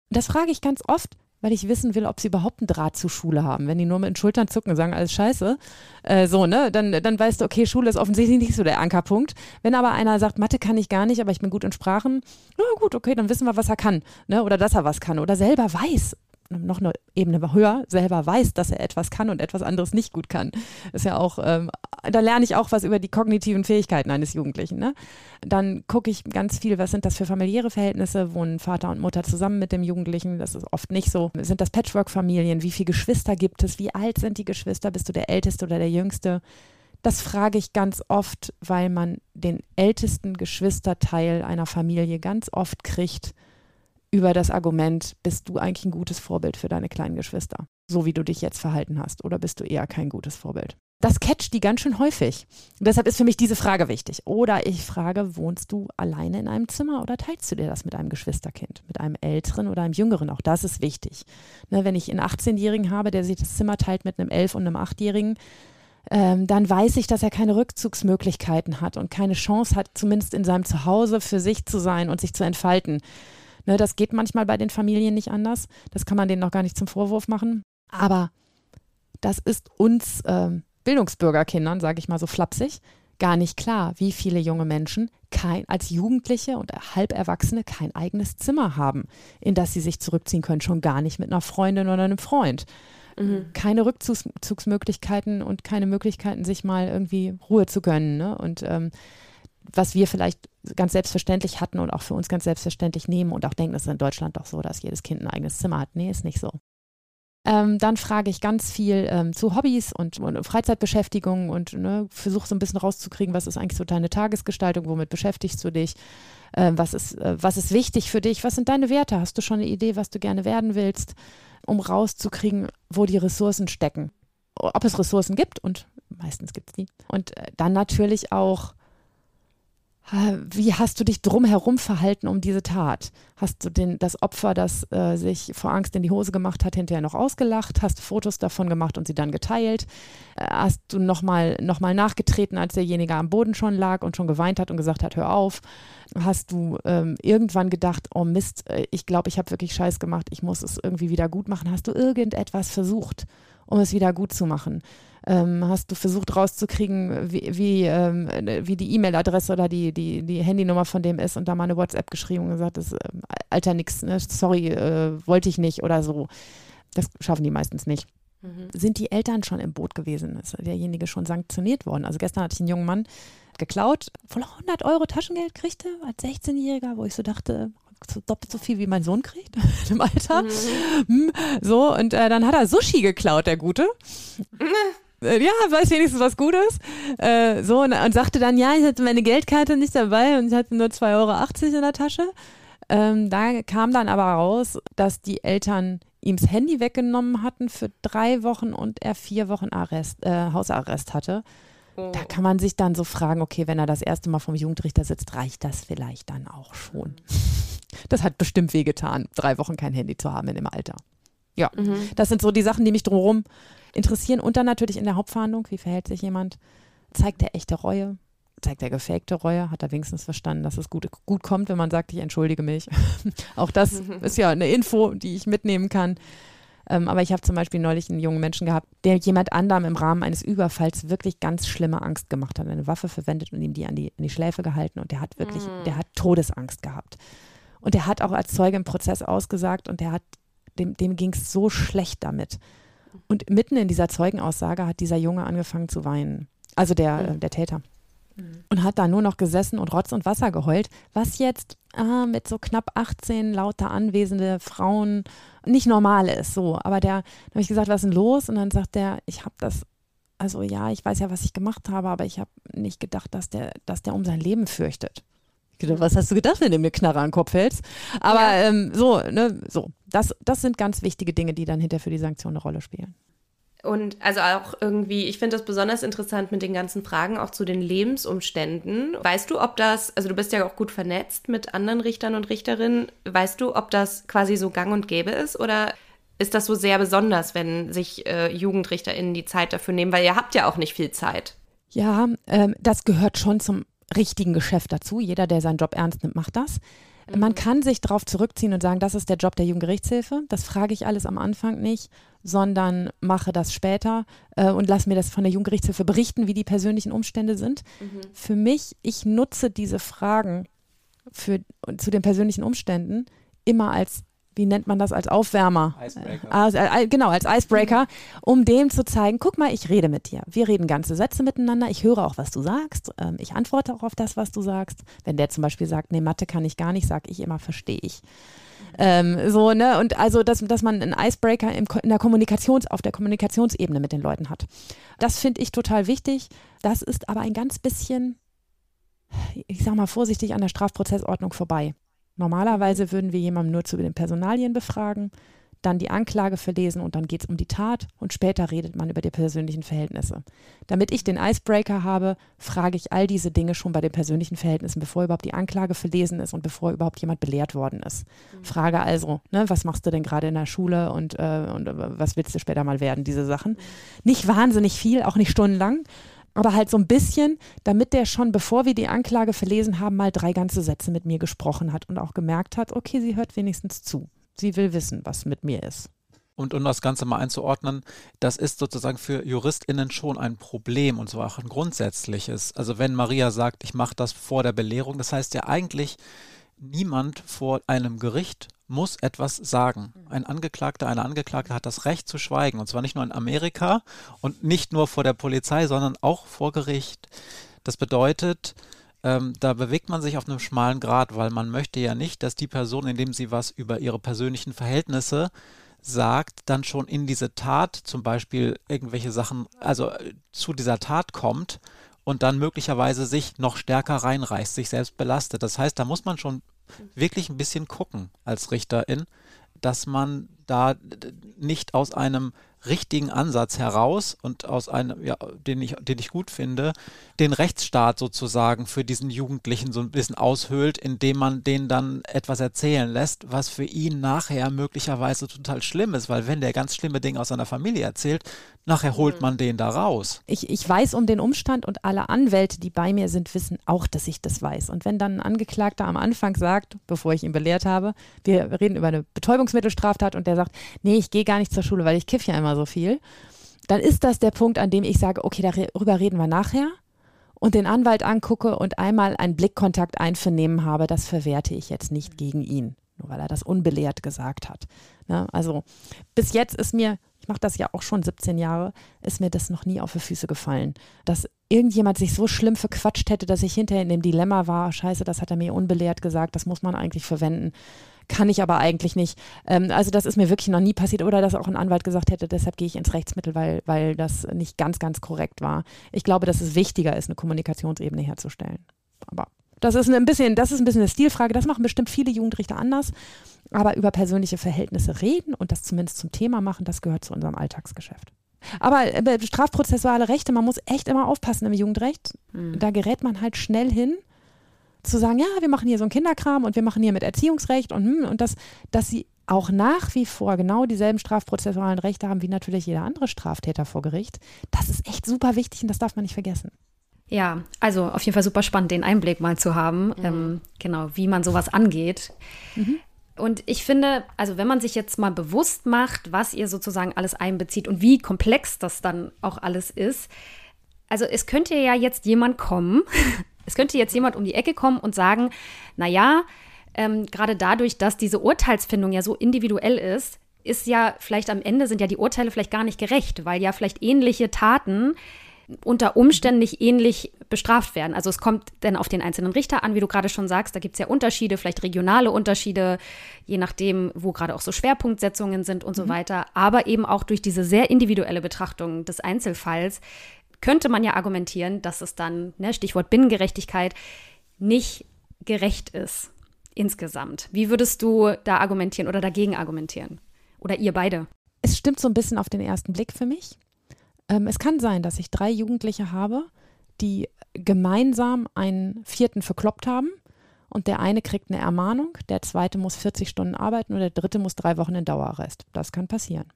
S3: Das frage ich ganz oft, weil ich wissen will, ob sie überhaupt einen Draht zur Schule haben. Wenn die nur mit den Schultern zucken und sagen, alles scheiße, äh, so, ne, dann, dann weißt du, okay, Schule ist offensichtlich nicht so der Ankerpunkt. Wenn aber einer sagt, Mathe kann ich gar nicht, aber ich bin gut in Sprachen, na gut, okay, dann wissen wir, was er kann, ne, oder dass er was kann oder selber weiß, noch eine Ebene höher selber weiß, dass er etwas kann und etwas anderes nicht gut kann. Ist ja auch ähm, da lerne ich auch was über die kognitiven Fähigkeiten eines Jugendlichen. Ne? Dann gucke ich ganz viel, was sind das für familiäre Verhältnisse? Wohnen Vater und Mutter zusammen mit dem Jugendlichen? Das ist oft nicht so. Sind das Patchwork-Familien? Wie viele Geschwister gibt es? Wie alt sind die Geschwister? Bist du der Älteste oder der Jüngste? Das frage ich ganz oft, weil man den ältesten Geschwisterteil einer Familie ganz oft kriegt über das Argument, bist du eigentlich ein gutes Vorbild für deine kleinen Geschwister, so wie du dich jetzt verhalten hast, oder bist du eher kein gutes Vorbild? Das catcht die ganz schön häufig. Und deshalb ist für mich diese Frage wichtig. Oder ich frage, wohnst du alleine in einem Zimmer oder teilst du dir das mit einem Geschwisterkind, mit einem älteren oder einem jüngeren? Auch das ist wichtig. Ne, wenn ich einen 18-Jährigen habe, der sich das Zimmer teilt mit einem 11- und einem 8-Jährigen, ähm, dann weiß ich, dass er keine Rückzugsmöglichkeiten hat und keine Chance hat, zumindest in seinem Zuhause für sich zu sein und sich zu entfalten. Ne, das geht manchmal bei den Familien nicht anders. Das kann man denen noch gar nicht zum Vorwurf machen. Aber das ist uns ähm, Bildungsbürgerkindern, sage ich mal so flapsig, gar nicht klar, wie viele junge Menschen kein, als Jugendliche und Halberwachsene kein eigenes Zimmer haben, in das sie sich zurückziehen können, schon gar nicht mit einer Freundin oder einem Freund. Mhm. Keine Rückzugsmöglichkeiten und keine Möglichkeiten, sich mal irgendwie Ruhe zu gönnen. Ne? Und ähm, was wir vielleicht ganz selbstverständlich hatten und auch für uns ganz selbstverständlich nehmen und auch denken, es ist in Deutschland doch so, dass jedes Kind ein eigenes Zimmer hat. Nee, ist nicht so. Ähm, dann frage ich ganz viel ähm, zu Hobbys und, und Freizeitbeschäftigung und ne, versuche so ein bisschen rauszukriegen, was ist eigentlich so deine Tagesgestaltung, womit beschäftigst du dich, äh, was, ist, äh, was ist wichtig für dich, was sind deine Werte, hast du schon eine Idee, was du gerne werden willst, um rauszukriegen, wo die Ressourcen stecken, ob es Ressourcen gibt und meistens gibt es die. Und äh, dann natürlich auch, wie hast du dich drumherum verhalten um diese Tat? Hast du den, das Opfer, das äh, sich vor Angst in die Hose gemacht hat, hinterher noch ausgelacht? Hast du Fotos davon gemacht und sie dann geteilt? Äh, hast du nochmal noch mal nachgetreten, als derjenige am Boden schon lag und schon geweint hat und gesagt hat, hör auf? Hast du ähm, irgendwann gedacht, oh Mist, äh, ich glaube, ich habe wirklich Scheiß gemacht, ich muss es irgendwie wieder gut machen? Hast du irgendetwas versucht, um es wieder gut zu machen? ähm, hast du versucht rauszukriegen, wie, wie, ähm, wie die E-Mail-Adresse oder die, die, die Handynummer von dem ist und da mal eine WhatsApp geschrieben und gesagt, das, äh, Alter, nix, ne? sorry, äh, wollte ich nicht oder so. Das schaffen die meistens nicht. Mhm. Sind die Eltern schon im Boot gewesen? Ist derjenige schon sanktioniert worden? Also gestern hatte ich einen jungen Mann geklaut, voll 100 Euro Taschengeld kriegte als 16-Jähriger, wo ich so dachte, doppelt so viel wie mein Sohn kriegt im Alter. Mhm. So, und äh, dann hat er Sushi geklaut, der Gute. Äh, ja, weiß wenigstens was Gutes. Äh, so, und, und, sagte dann, ja, ich hatte meine Geldkarte nicht dabei und ich hatte nur 2,80 Euro in der Tasche. Ähm, da kam dann aber raus, dass die Eltern ihm das Handy weggenommen hatten für drei Wochen und er vier Wochen Arrest, äh, Hausarrest hatte. Oh. Da kann man sich dann so fragen, okay, wenn er das erste Mal vom Jugendrichter sitzt, reicht das vielleicht dann auch schon. Das hat bestimmt wehgetan, drei Wochen kein Handy zu haben in dem Alter. Ja, mhm. das sind so die Sachen, die mich drumherum interessieren. Und dann natürlich in der Hauptverhandlung, wie verhält sich jemand? Zeigt er echte Reue? Zeigt er gefakte Reue? Hat er wenigstens verstanden, dass es gut, gut kommt, wenn man sagt, ich entschuldige mich? Auch das ist ja eine Info, die ich mitnehmen kann. Ähm, aber ich habe zum Beispiel neulich einen jungen Menschen gehabt, der jemand anderem im Rahmen eines Überfalls wirklich ganz schlimme Angst gemacht hat, eine Waffe verwendet und ihm die an die, an die Schläfe gehalten und der hat wirklich, mm. der hat Todesangst gehabt. Und der hat auch als Zeuge im Prozess ausgesagt und der hat, dem, dem ging es so schlecht damit. Und mitten in dieser Zeugenaussage hat dieser Junge angefangen zu weinen. Also der, mhm. der Täter. Mhm. Und hat da nur noch gesessen und Rotz und Wasser geheult, was jetzt ah, mit so knapp 18 lauter anwesende Frauen nicht normal ist. So, aber der, da habe ich gesagt, was ist denn los? Und dann sagt der, ich habe das, also ja, ich weiß ja, was ich gemacht habe, aber ich habe nicht gedacht, dass der, dass der um sein Leben fürchtet gedacht, was hast du gedacht, wenn du mir Knarre an den Kopf hältst? Aber ja. ähm, so, ne, so. Das, das sind ganz wichtige Dinge, die dann hinter für die Sanktion eine Rolle spielen.
S1: Und also auch irgendwie, ich finde das besonders interessant mit den ganzen Fragen auch zu den Lebensumständen. Weißt du, ob das, also du bist ja auch gut vernetzt mit anderen Richtern und Richterinnen, weißt du, ob das quasi so gang und gäbe ist oder ist das so sehr besonders, wenn sich äh, JugendrichterInnen die Zeit dafür nehmen, weil ihr habt ja auch nicht viel Zeit.
S3: Ja, ähm, das gehört schon zum richtigen Geschäft dazu. Jeder, der seinen Job ernst nimmt, macht das. Mhm. Man kann sich darauf zurückziehen und sagen, das ist der Job der Jugendgerichtshilfe. Das frage ich alles am Anfang nicht, sondern mache das später äh, und lass mir das von der Jugendgerichtshilfe berichten, wie die persönlichen Umstände sind. Mhm. Für mich, ich nutze diese Fragen für, zu den persönlichen Umständen immer als wie nennt man das als Aufwärmer? Icebreaker. Also, äh, genau, als Icebreaker, um dem zu zeigen, guck mal, ich rede mit dir. Wir reden ganze Sätze miteinander. Ich höre auch, was du sagst. Ähm, ich antworte auch auf das, was du sagst. Wenn der zum Beispiel sagt, nee, Mathe kann ich gar nicht, sage ich immer, verstehe ich. Ähm, so, ne? Und also, dass, dass man einen Icebreaker im, in der Kommunikations, auf der Kommunikationsebene mit den Leuten hat. Das finde ich total wichtig. Das ist aber ein ganz bisschen, ich sag mal vorsichtig, an der Strafprozessordnung vorbei. Normalerweise würden wir jemanden nur zu den Personalien befragen dann die Anklage verlesen und dann geht es um die Tat und später redet man über die persönlichen Verhältnisse. Damit ich den Icebreaker habe, frage ich all diese Dinge schon bei den persönlichen Verhältnissen, bevor überhaupt die Anklage verlesen ist und bevor überhaupt jemand belehrt worden ist. Mhm. Frage also, ne, was machst du denn gerade in der Schule und, äh, und äh, was willst du später mal werden, diese Sachen. Nicht wahnsinnig viel, auch nicht stundenlang, aber halt so ein bisschen, damit der schon, bevor wir die Anklage verlesen haben, mal drei ganze Sätze mit mir gesprochen hat und auch gemerkt hat, okay, sie hört wenigstens zu. Sie will wissen, was mit mir ist.
S4: Und um das Ganze mal einzuordnen, das ist sozusagen für JuristInnen schon ein Problem und zwar auch ein grundsätzliches. Also wenn Maria sagt, ich mache das vor der Belehrung, das heißt ja eigentlich, niemand vor einem Gericht muss etwas sagen. Ein Angeklagter, eine Angeklagte hat das Recht zu schweigen. Und zwar nicht nur in Amerika und nicht nur vor der Polizei, sondern auch vor Gericht. Das bedeutet, ähm, da bewegt man sich auf einem schmalen Grad, weil man möchte ja nicht, dass die Person, indem sie was über ihre persönlichen Verhältnisse sagt, dann schon in diese Tat zum Beispiel irgendwelche Sachen, also äh, zu dieser Tat kommt und dann möglicherweise sich noch stärker reinreißt, sich selbst belastet. Das heißt, da muss man schon wirklich ein bisschen gucken als Richterin, dass man da nicht aus einem richtigen Ansatz heraus und aus einem, ja, den ich, den ich gut finde, den Rechtsstaat sozusagen für diesen Jugendlichen so ein bisschen aushöhlt, indem man den dann etwas erzählen lässt, was für ihn nachher möglicherweise total schlimm ist, weil wenn der ganz schlimme Dinge aus seiner Familie erzählt, nachher holt mhm. man den da raus.
S3: Ich, ich weiß um den Umstand und alle Anwälte, die bei mir sind, wissen auch, dass ich das weiß. Und wenn dann ein Angeklagter am Anfang sagt, bevor ich ihn belehrt habe, wir reden über eine Betäubungsmittelstraftat und der sagt, nee, ich gehe gar nicht zur Schule, weil ich kiff ja immer so viel, dann ist das der Punkt, an dem ich sage, okay, darüber reden wir nachher und den Anwalt angucke und einmal einen Blickkontakt einvernehmen habe, das verwerte ich jetzt nicht gegen ihn, nur weil er das unbelehrt gesagt hat. Ne? Also bis jetzt ist mir, ich mache das ja auch schon 17 Jahre, ist mir das noch nie auf die Füße gefallen, dass irgendjemand sich so schlimm verquatscht hätte, dass ich hinterher in dem Dilemma war, scheiße, das hat er mir unbelehrt gesagt, das muss man eigentlich verwenden kann ich aber eigentlich nicht. Ähm, also das ist mir wirklich noch nie passiert oder dass auch ein Anwalt gesagt hätte, deshalb gehe ich ins Rechtsmittel, weil, weil das nicht ganz, ganz korrekt war. Ich glaube, dass es wichtiger ist, eine Kommunikationsebene herzustellen. Aber das ist ein bisschen, das ist ein bisschen eine Stilfrage. Das machen bestimmt viele Jugendrichter anders. Aber über persönliche Verhältnisse reden und das zumindest zum Thema machen, das gehört zu unserem Alltagsgeschäft. Aber äh, strafprozessuale Rechte, man muss echt immer aufpassen im Jugendrecht. Mhm. Da gerät man halt schnell hin zu sagen, ja, wir machen hier so ein Kinderkram und wir machen hier mit Erziehungsrecht und, hm, und das, dass sie auch nach wie vor genau dieselben strafprozessualen Rechte haben wie natürlich jeder andere Straftäter vor Gericht. Das ist echt super wichtig und das darf man nicht vergessen.
S2: Ja, also auf jeden Fall super spannend, den Einblick mal zu haben, mhm. ähm, genau, wie man sowas angeht. Mhm. Und ich finde, also wenn man sich jetzt mal bewusst macht, was ihr sozusagen alles einbezieht und wie komplex das dann auch alles ist, also es könnte ja jetzt jemand kommen Es könnte jetzt jemand um die Ecke kommen und sagen, naja, ähm, gerade dadurch, dass diese Urteilsfindung ja so individuell ist, ist ja vielleicht am Ende sind ja die Urteile vielleicht gar nicht gerecht, weil ja vielleicht ähnliche Taten unter Umständen nicht ähnlich bestraft werden. Also es kommt dann auf den einzelnen Richter an, wie du gerade schon sagst, da gibt es ja Unterschiede, vielleicht regionale Unterschiede, je nachdem, wo gerade auch so Schwerpunktsetzungen sind und mhm. so weiter. Aber eben auch durch diese sehr individuelle Betrachtung des Einzelfalls könnte man ja argumentieren, dass es dann, ne, Stichwort Binnengerechtigkeit, nicht gerecht ist insgesamt. Wie würdest du da argumentieren oder dagegen argumentieren? Oder ihr beide?
S3: Es stimmt so ein bisschen auf den ersten Blick für mich. Ähm, es kann sein, dass ich drei Jugendliche habe, die gemeinsam einen vierten verkloppt haben und der eine kriegt eine Ermahnung, der zweite muss 40 Stunden arbeiten und der dritte muss drei Wochen in Dauerarrest. Das kann passieren.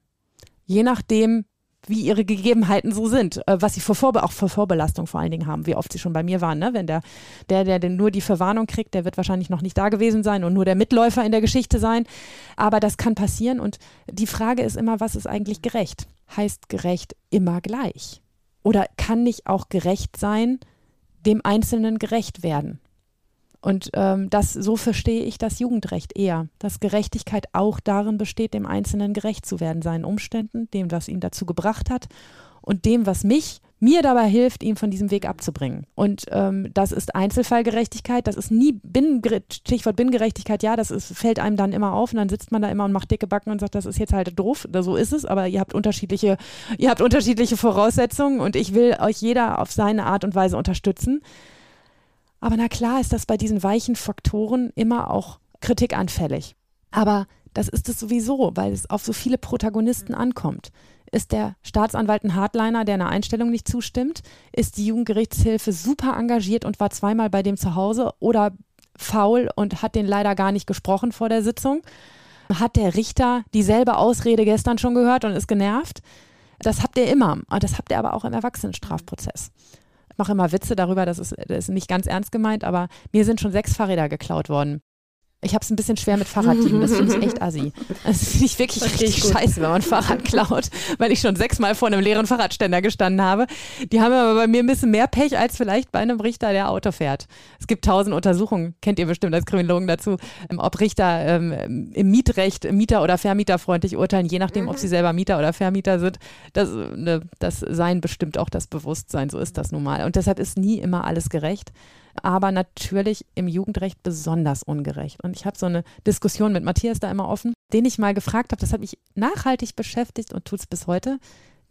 S3: Je nachdem, wie ihre Gegebenheiten so sind, äh, was sie vor Vorbe auch vor Vorbelastung vor allen Dingen haben, wie oft sie schon bei mir waren. Ne? Wenn der, der, der denn nur die Verwarnung kriegt, der wird wahrscheinlich noch nicht da gewesen sein und nur der Mitläufer in der Geschichte sein. Aber das kann passieren und die Frage ist immer, was ist eigentlich gerecht? Heißt gerecht immer gleich? Oder kann nicht auch gerecht sein, dem Einzelnen gerecht werden? Und ähm, das, so verstehe ich das Jugendrecht eher, dass Gerechtigkeit auch darin besteht, dem Einzelnen gerecht zu werden, seinen Umständen, dem, was ihn dazu gebracht hat und dem, was mich mir dabei hilft, ihn von diesem Weg abzubringen. Und ähm, das ist Einzelfallgerechtigkeit, das ist nie Binnen Stichwort Binnengerechtigkeit, ja, das ist, fällt einem dann immer auf und dann sitzt man da immer und macht dicke Backen und sagt, das ist jetzt halt doof, so ist es, aber ihr habt unterschiedliche, ihr habt unterschiedliche Voraussetzungen und ich will euch jeder auf seine Art und Weise unterstützen. Aber na klar ist das bei diesen weichen Faktoren immer auch kritikanfällig. Aber das ist es sowieso, weil es auf so viele Protagonisten ankommt. Ist der Staatsanwalt ein Hardliner, der einer Einstellung nicht zustimmt? Ist die Jugendgerichtshilfe super engagiert und war zweimal bei dem zu Hause oder faul und hat den leider gar nicht gesprochen vor der Sitzung? Hat der Richter dieselbe Ausrede gestern schon gehört und ist genervt? Das habt ihr immer. Das habt ihr aber auch im Erwachsenenstrafprozess. Ich mache immer Witze darüber, das ist, das ist nicht ganz ernst gemeint, aber mir sind schon sechs Fahrräder geklaut worden. Ich habe es ein bisschen schwer mit Fahrraddieben. Das finde ich echt assi. Das finde ich wirklich Verstehe richtig scheiße, wenn man Fahrrad klaut, weil ich schon sechsmal vor einem leeren Fahrradständer gestanden habe. Die haben aber bei mir ein bisschen mehr Pech als vielleicht bei einem Richter, der Auto fährt. Es gibt tausend Untersuchungen, kennt ihr bestimmt als Kriminologen dazu, ähm, ob Richter ähm, im Mietrecht Mieter- oder Vermieterfreundlich urteilen, je nachdem, ob sie selber Mieter oder Vermieter sind. Das, ne, das Sein bestimmt auch das Bewusstsein, so ist das nun mal. Und deshalb ist nie immer alles gerecht aber natürlich im Jugendrecht besonders ungerecht. Und ich habe so eine Diskussion mit Matthias da immer offen, den ich mal gefragt habe, das hat mich nachhaltig beschäftigt und tut es bis heute,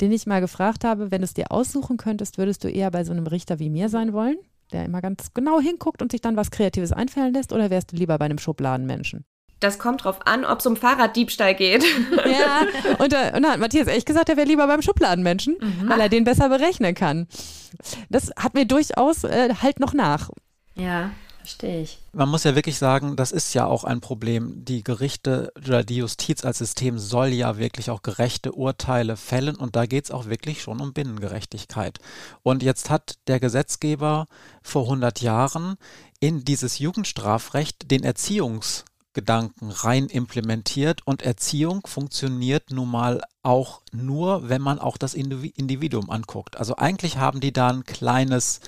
S3: den ich mal gefragt habe, wenn du es dir aussuchen könntest, würdest du eher bei so einem Richter wie mir sein wollen, der immer ganz genau hinguckt und sich dann was Kreatives einfallen lässt, oder wärst du lieber bei einem Schubladenmenschen?
S1: Das kommt drauf an, ob es um Fahrraddiebstahl geht.
S3: Ja, und, da, und da hat Matthias echt gesagt, er wäre lieber beim Schubladenmenschen, mhm. weil er den besser berechnen kann. Das hat mir durchaus äh, halt noch nach.
S2: Ja, verstehe ich.
S4: Man muss ja wirklich sagen, das ist ja auch ein Problem. Die Gerichte oder die Justiz als System soll ja wirklich auch gerechte Urteile fällen und da geht es auch wirklich schon um Binnengerechtigkeit. Und jetzt hat der Gesetzgeber vor 100 Jahren in dieses Jugendstrafrecht den Erziehungs Gedanken rein implementiert und Erziehung funktioniert nun mal auch nur, wenn man auch das Individuum anguckt. Also eigentlich haben die da ein kleines,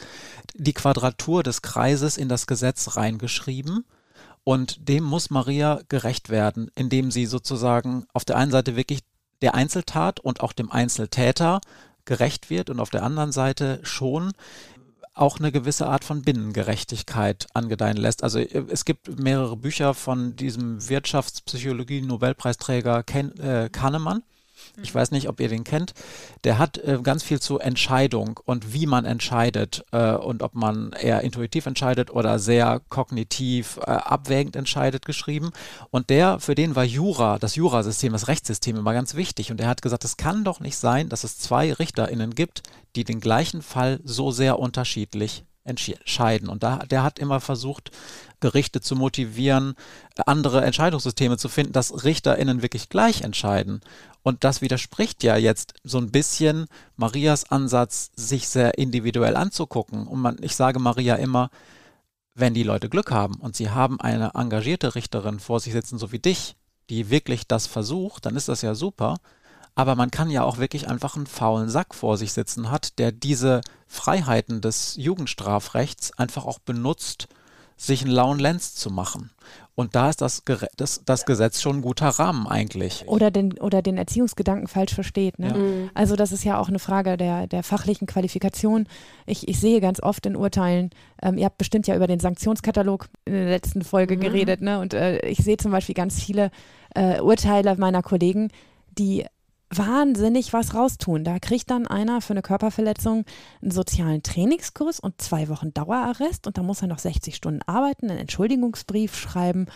S4: die Quadratur des Kreises in das Gesetz reingeschrieben und dem muss Maria gerecht werden, indem sie sozusagen auf der einen Seite wirklich der Einzeltat und auch dem Einzeltäter gerecht wird und auf der anderen Seite schon auch eine gewisse Art von Binnengerechtigkeit angedeihen lässt. Also äh, es gibt mehrere Bücher von diesem Wirtschaftspsychologie-Nobelpreisträger Ken, äh, Kahnemann. Ich weiß nicht, ob ihr den kennt. Der hat äh, ganz viel zu Entscheidung und wie man entscheidet äh, und ob man eher intuitiv entscheidet oder sehr kognitiv äh, abwägend entscheidet geschrieben. Und der, für den war Jura, das Jurasystem, das Rechtssystem immer ganz wichtig. Und er hat gesagt, es kann doch nicht sein, dass es zwei RichterInnen gibt, die den gleichen Fall so sehr unterschiedlich entscheiden. Und da, der hat immer versucht, Gerichte zu motivieren, andere Entscheidungssysteme zu finden, dass RichterInnen wirklich gleich entscheiden. Und das widerspricht ja jetzt so ein bisschen Marias Ansatz, sich sehr individuell anzugucken. Und man, ich sage Maria immer, wenn die Leute Glück haben und sie haben eine engagierte Richterin vor sich sitzen, so wie dich, die wirklich das versucht, dann ist das ja super. Aber man kann ja auch wirklich einfach einen faulen Sack vor sich sitzen hat, der diese Freiheiten des Jugendstrafrechts einfach auch benutzt, sich einen lauen Lenz zu machen. Und da ist das, das, das, Gesetz schon ein guter Rahmen eigentlich.
S3: Oder den, oder den Erziehungsgedanken falsch versteht. Ne? Ja. Mhm. Also das ist ja auch eine Frage der, der fachlichen Qualifikation. Ich, ich sehe ganz oft in Urteilen, ähm, ihr habt bestimmt ja über den Sanktionskatalog in der letzten Folge mhm. geredet, ne? und äh, ich sehe zum Beispiel ganz viele äh, Urteile meiner Kollegen, die wahnsinnig was raustun. Da kriegt dann einer für eine Körperverletzung einen sozialen Trainingskurs und zwei Wochen Dauerarrest und da muss er noch 60 Stunden arbeiten, einen Entschuldigungsbrief schreiben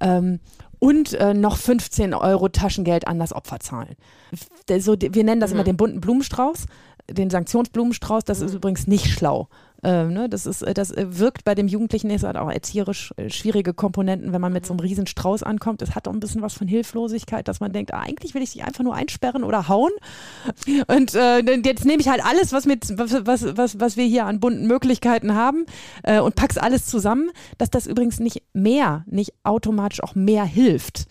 S3: ähm, und äh, noch 15 Euro Taschengeld an das Opfer zahlen. So, wir nennen das mhm. immer den bunten Blumenstrauß, den Sanktionsblumenstrauß. Das mhm. ist übrigens nicht schlau. Ähm, ne, das, ist, äh, das äh, wirkt bei dem Jugendlichen, es hat auch erzieherisch äh, schwierige Komponenten, wenn man mit so einem riesen Strauß ankommt. Es hat auch ein bisschen was von Hilflosigkeit, dass man denkt, ah, eigentlich will ich sie einfach nur einsperren oder hauen. Und äh, jetzt nehme ich halt alles, was, mit, was, was, was, wir hier an bunten Möglichkeiten haben äh, und pack's alles zusammen, dass das übrigens nicht mehr, nicht automatisch auch mehr hilft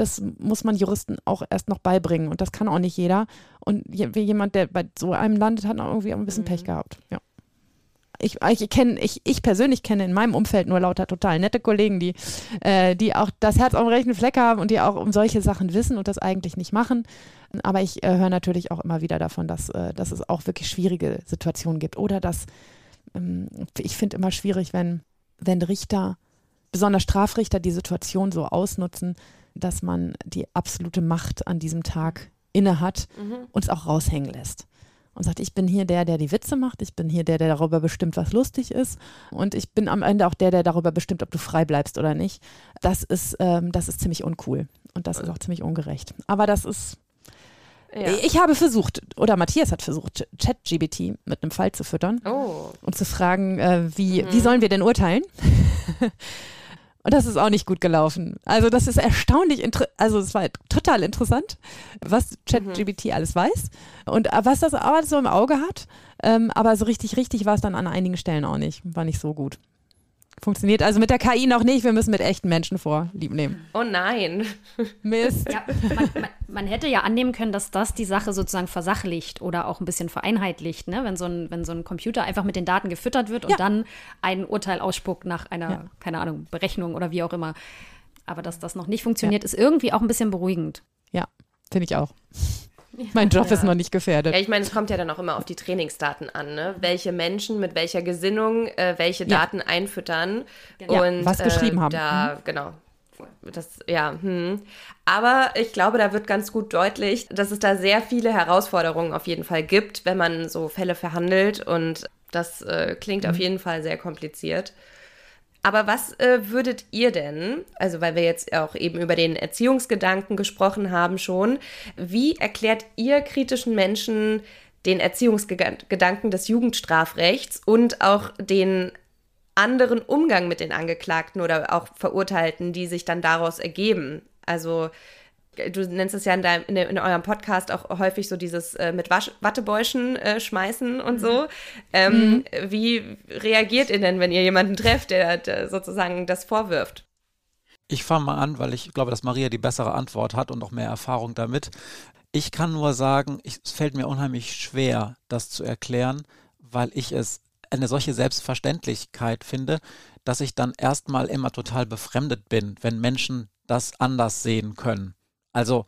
S3: das muss man Juristen auch erst noch beibringen und das kann auch nicht jeder. Und jemand, der bei so einem landet, hat auch irgendwie ein bisschen mhm. Pech gehabt. Ja. Ich, ich kenne, ich, ich persönlich kenne in meinem Umfeld nur lauter total nette Kollegen, die, äh, die auch das Herz am rechten Fleck haben und die auch um solche Sachen wissen und das eigentlich nicht machen. Aber ich äh, höre natürlich auch immer wieder davon, dass, äh, dass es auch wirklich schwierige Situationen gibt. Oder dass ähm, ich finde immer schwierig, wenn, wenn Richter, besonders Strafrichter, die Situation so ausnutzen, dass man die absolute Macht an diesem Tag inne hat mhm. und es auch raushängen lässt und sagt, ich bin hier der, der die Witze macht, ich bin hier der, der darüber bestimmt, was lustig ist und ich bin am Ende auch der, der darüber bestimmt, ob du frei bleibst oder nicht. Das ist, ähm, das ist ziemlich uncool und das ist auch ziemlich ungerecht. Aber das ist, ja. ich habe versucht, oder Matthias hat versucht, ChatGBT mit einem Fall zu füttern oh. und zu fragen, äh, wie, mhm. wie sollen wir denn urteilen? Und das ist auch nicht gut gelaufen. Also das ist erstaunlich, also es war total interessant, was ChatGPT mhm. alles weiß und äh, was das aber so im Auge hat. Ähm, aber so richtig, richtig war es dann an einigen Stellen auch nicht. War nicht so gut. Funktioniert also mit der KI noch nicht. Wir müssen mit echten Menschen vorlieb nehmen.
S1: Oh nein.
S2: Mist. Ja, man, man, man, hätte ja annehmen können, dass das die Sache sozusagen versachlicht oder auch ein bisschen vereinheitlicht, ne? wenn, so ein, wenn so ein Computer einfach mit den Daten gefüttert wird und ja. dann ein Urteil ausspuckt nach einer, ja. keine Ahnung, Berechnung oder wie auch immer. Aber dass das noch nicht funktioniert, ist irgendwie auch ein bisschen beruhigend.
S3: Ja, finde ich auch. Mein Job ja. ist noch nicht gefährdet.
S1: Ja, ich meine, es kommt ja dann auch immer auf die Trainingsdaten an, ne? welche Menschen mit welcher Gesinnung äh, welche Daten ja. einfüttern
S3: genau. und was geschrieben äh, haben.
S1: Da, mhm. Genau. Das, ja, hm. Aber ich glaube, da wird ganz gut deutlich, dass es da sehr viele Herausforderungen auf jeden Fall gibt, wenn man so Fälle verhandelt. Und das äh, klingt mhm. auf jeden Fall sehr kompliziert. Aber was äh, würdet ihr denn, also weil wir jetzt auch eben über den Erziehungsgedanken gesprochen haben schon, wie erklärt ihr kritischen Menschen den Erziehungsgedanken des Jugendstrafrechts und auch den anderen Umgang mit den Angeklagten oder auch Verurteilten, die sich dann daraus ergeben? Also du nennst es ja in, deinem, in, in, eurem Podcast auch häufig so dieses äh, mit Wasch, Wattebäuschen äh, schmeißen und mhm. so. Ähm, mhm. Wie reagiert ihr denn, wenn ihr jemanden trefft, der, der sozusagen das vorwirft?
S4: Ich fange mal an, weil ich glaube, dass Maria die bessere Antwort hat und auch mehr Erfahrung damit. Ich kann nur sagen, ich, es fällt mir unheimlich schwer, das zu erklären, weil ich es eine solche Selbstverständlichkeit finde, dass ich dann erstmal immer total befremdet bin, wenn Menschen das anders sehen können. Also,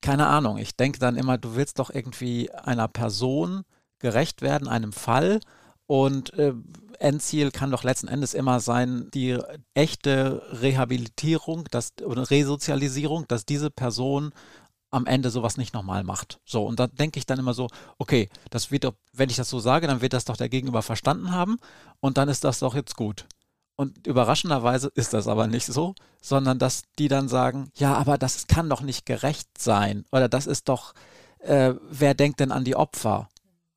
S4: keine Ahnung, ich denke dann immer, du willst doch irgendwie einer Person gerecht werden, einem Fall. Und äh, Endziel kann doch letzten Endes immer sein, die echte Rehabilitierung das, oder Resozialisierung, dass diese Person am Ende sowas nicht nochmal macht. So, und da denke ich dann immer so, okay, das wird doch, wenn ich das so sage, dann wird das doch der Gegenüber verstanden haben und dann ist das doch jetzt gut. Und überraschenderweise ist das aber nicht so, sondern dass die dann sagen, ja, aber das kann doch nicht gerecht sein. Oder das ist doch, äh, wer denkt denn an die Opfer?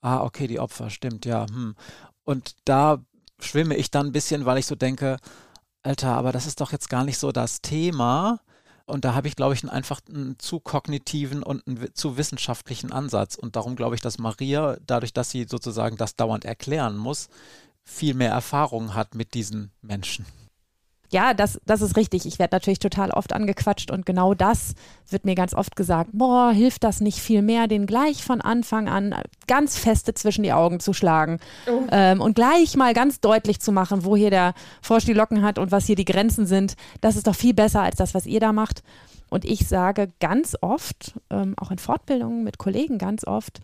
S4: Ah, okay, die Opfer, stimmt, ja. Hm. Und da schwimme ich dann ein bisschen, weil ich so denke, Alter, aber das ist doch jetzt gar nicht so das Thema. Und da habe ich, glaube ich, einen, einfach einen zu kognitiven und einen zu wissenschaftlichen Ansatz. Und darum glaube ich, dass Maria, dadurch, dass sie sozusagen das dauernd erklären muss, viel mehr Erfahrung hat mit diesen Menschen.
S3: Ja, das, das ist richtig. Ich werde natürlich total oft angequatscht und genau das wird mir ganz oft gesagt. Boah, hilft das nicht viel mehr, den gleich von Anfang an ganz feste zwischen die Augen zu schlagen oh. ähm, und gleich mal ganz deutlich zu machen, wo hier der Frosch die Locken hat und was hier die Grenzen sind. Das ist doch viel besser als das, was ihr da macht. Und ich sage ganz oft, ähm, auch in Fortbildungen mit Kollegen ganz oft,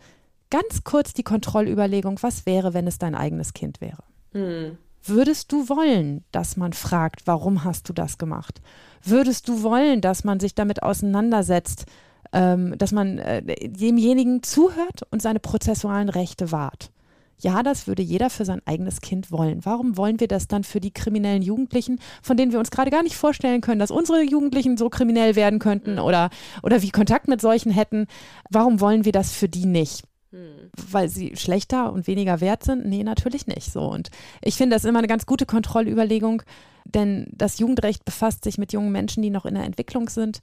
S3: ganz kurz die Kontrollüberlegung, was wäre, wenn es dein eigenes Kind wäre? Hm. Würdest du wollen, dass man fragt, warum hast du das gemacht? Würdest du wollen, dass man sich damit auseinandersetzt, ähm, dass man äh, demjenigen zuhört und seine prozessualen Rechte wahrt? Ja, das würde jeder für sein eigenes Kind wollen. Warum wollen wir das dann für die kriminellen Jugendlichen, von denen wir uns gerade gar nicht vorstellen können, dass unsere Jugendlichen so kriminell werden könnten hm. oder, oder wie Kontakt mit solchen hätten? Warum wollen wir das für die nicht? Hm. Weil sie schlechter und weniger wert sind? Nee, natürlich nicht so. Und ich finde das immer eine ganz gute Kontrollüberlegung, denn das Jugendrecht befasst sich mit jungen Menschen, die noch in der Entwicklung sind,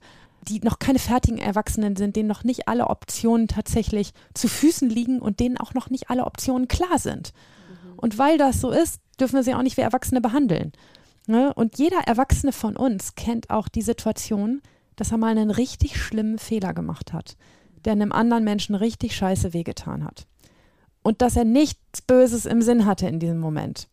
S3: die noch keine fertigen Erwachsenen sind, denen noch nicht alle Optionen tatsächlich zu Füßen liegen und denen auch noch nicht alle Optionen klar sind. Mhm. Und weil das so ist, dürfen wir sie auch nicht wie Erwachsene behandeln. Ne? Und jeder Erwachsene von uns kennt auch die Situation, dass er mal einen richtig schlimmen Fehler gemacht hat der einem anderen Menschen richtig scheiße wehgetan hat. und dass er nichts Böses im Sinn hatte in diesem Moment,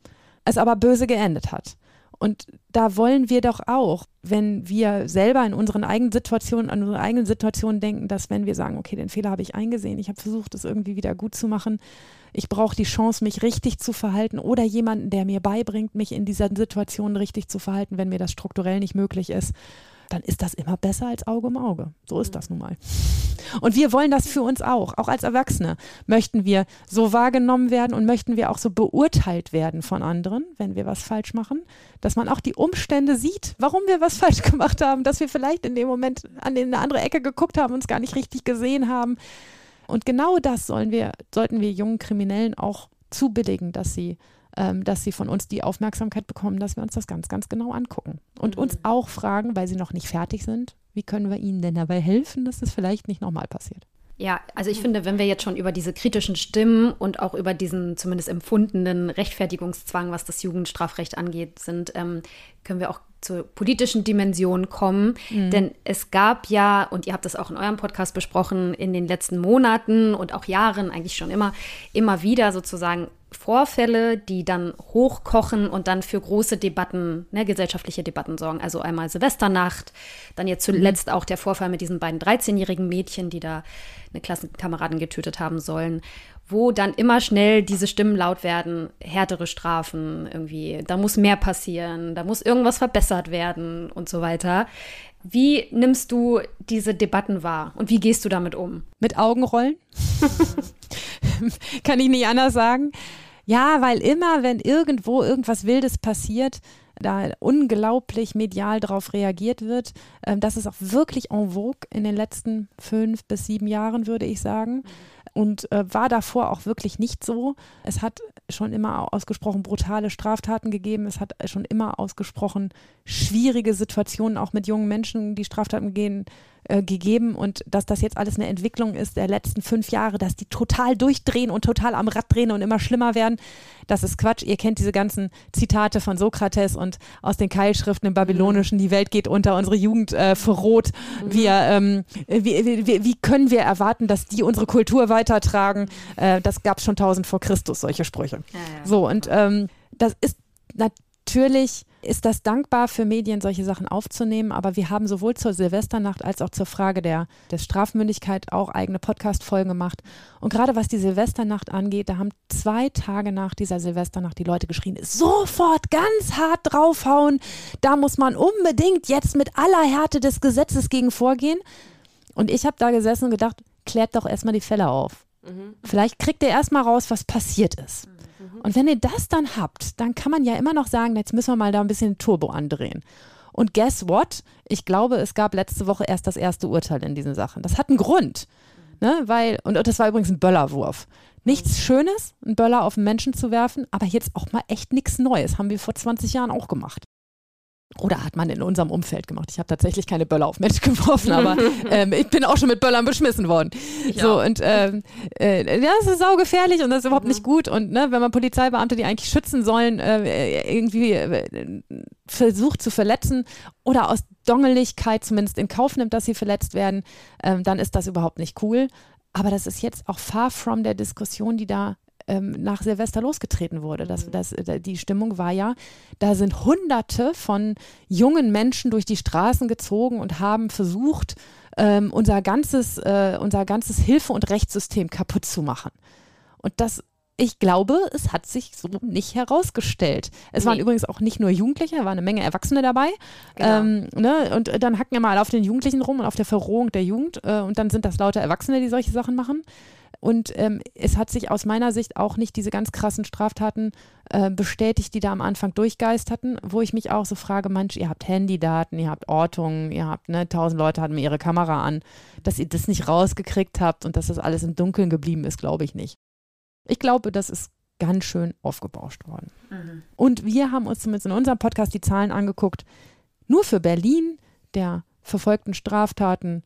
S3: es aber böse geendet hat. Und da wollen wir doch auch, wenn wir selber in unseren eigenen Situationen, an unsere eigenen Situationen denken, dass wenn wir sagen, okay, den Fehler habe ich eingesehen, ich habe versucht, es irgendwie wieder gut zu machen, ich brauche die Chance, mich richtig zu verhalten oder jemanden, der mir beibringt, mich in dieser Situation richtig zu verhalten, wenn mir das strukturell nicht möglich ist dann ist das immer besser als Auge um Auge. So ist das nun mal. Und wir wollen das für uns auch. Auch als Erwachsene möchten wir so wahrgenommen werden und möchten wir auch so beurteilt werden von anderen, wenn wir was falsch machen, dass man auch die Umstände sieht, warum wir was falsch gemacht haben, dass wir vielleicht in dem Moment an eine andere Ecke geguckt haben, uns gar nicht richtig gesehen haben. Und genau das sollen wir, sollten wir jungen Kriminellen auch zubilligen, dass sie ähm, dass sie von uns die Aufmerksamkeit bekommen, dass wir uns das ganz, ganz genau angucken. Und mhm. uns auch fragen, weil sie noch nicht fertig sind, wie können wir ihnen denn dabei helfen, dass das vielleicht nicht nochmal passiert.
S2: Ja, also ich finde, wenn wir jetzt schon über diese kritischen Stimmen und auch über diesen zumindest empfundenen Rechtfertigungszwang, was das Jugendstrafrecht angeht, sind, ähm, können wir auch zur politischen Dimension kommen. Mhm. Denn es gab ja, und ihr habt das auch in eurem Podcast besprochen, in den letzten Monaten und auch Jahren eigentlich schon immer, immer wieder sozusagen Vorfälle, die dann hochkochen und dann für große Debatten, ne, gesellschaftliche Debatten sorgen. Also einmal Silvesternacht, dann jetzt zuletzt auch der Vorfall mit diesen beiden 13-jährigen Mädchen, die da eine Klassenkameradin getötet haben sollen, wo dann immer schnell diese Stimmen laut werden, härtere Strafen irgendwie, da muss mehr passieren, da muss irgendwas verbessert werden und so weiter. Wie nimmst du diese Debatten wahr und wie gehst du damit um?
S3: Mit Augenrollen. Kann ich nicht anders sagen. Ja, weil immer, wenn irgendwo irgendwas Wildes passiert, da unglaublich medial darauf reagiert wird. Ähm, das ist auch wirklich en vogue in den letzten fünf bis sieben Jahren, würde ich sagen. Und äh, war davor auch wirklich nicht so. Es hat schon immer ausgesprochen brutale Straftaten gegeben. Es hat schon immer ausgesprochen schwierige Situationen auch mit jungen Menschen, die Straftaten begehen, äh, gegeben und dass das jetzt alles eine Entwicklung ist der letzten fünf Jahre, dass die total durchdrehen und total am Rad drehen und immer schlimmer werden, das ist Quatsch. Ihr kennt diese ganzen Zitate von Sokrates und aus den Keilschriften im Babylonischen, die Welt geht unter, unsere Jugend äh, verroht. Mhm. Wir, ähm, wie, wie, wie, können wir erwarten, dass die unsere Kultur weitertragen? Äh, das gab es schon tausend vor Christus, solche Sprüche. Ja, ja. So, und ähm, das ist natürlich ist das dankbar für Medien, solche Sachen aufzunehmen. Aber wir haben sowohl zur Silvesternacht als auch zur Frage der, der Strafmündigkeit auch eigene Podcast-Folgen gemacht. Und gerade was die Silvesternacht angeht, da haben zwei Tage nach dieser Silvesternacht die Leute geschrien, sofort ganz hart draufhauen. Da muss man unbedingt jetzt mit aller Härte des Gesetzes gegen vorgehen. Und ich habe da gesessen und gedacht, klärt doch erstmal die Fälle auf. Mhm. Vielleicht kriegt ihr erstmal raus, was passiert ist. Mhm. Und wenn ihr das dann habt, dann kann man ja immer noch sagen, jetzt müssen wir mal da ein bisschen Turbo andrehen. Und guess what? Ich glaube, es gab letzte Woche erst das erste Urteil in diesen Sachen. Das hat einen Grund. Ne? Weil, und das war übrigens ein Böllerwurf. Nichts mhm. Schönes, einen Böller auf einen Menschen zu werfen, aber jetzt auch mal echt nichts Neues. Haben wir vor 20 Jahren auch gemacht. Oder hat man in unserem Umfeld gemacht. Ich habe tatsächlich keine Böller auf Menschen geworfen, aber ähm, ich bin auch schon mit Böllern beschmissen worden. Ich so, und ähm, äh, ja, das ist saugefährlich und das ist überhaupt mhm. nicht gut. Und ne, wenn man Polizeibeamte, die eigentlich schützen sollen, äh, irgendwie äh, versucht zu verletzen oder aus Dongeligkeit zumindest in Kauf nimmt, dass sie verletzt werden, ähm, dann ist das überhaupt nicht cool. Aber das ist jetzt auch far from der Diskussion, die da ähm, nach Silvester losgetreten wurde. Das, mhm. das, äh, die Stimmung war ja, da sind Hunderte von jungen Menschen durch die Straßen gezogen und haben versucht, ähm, unser, ganzes, äh, unser ganzes Hilfe- und Rechtssystem kaputt zu machen. Und das ich glaube, es hat sich so nicht herausgestellt. Es nee. waren übrigens auch nicht nur Jugendliche, da waren eine Menge Erwachsene dabei. Genau. Ähm, ne? Und dann hacken wir mal auf den Jugendlichen rum und auf der Verrohung der Jugend. Äh, und dann sind das lauter Erwachsene, die solche Sachen machen. Und ähm, es hat sich aus meiner Sicht auch nicht diese ganz krassen Straftaten äh, bestätigt, die da am Anfang durchgeisterten, wo ich mich auch so frage, Mensch, ihr habt Handydaten, ihr habt Ortungen, ihr habt, ne, tausend Leute hatten mir ihre Kamera an, dass ihr das nicht rausgekriegt habt und dass das alles im Dunkeln geblieben ist, glaube ich nicht. Ich glaube, das ist ganz schön aufgebauscht worden. Mhm. Und wir haben uns zumindest in unserem Podcast die Zahlen angeguckt. Nur für Berlin der verfolgten Straftaten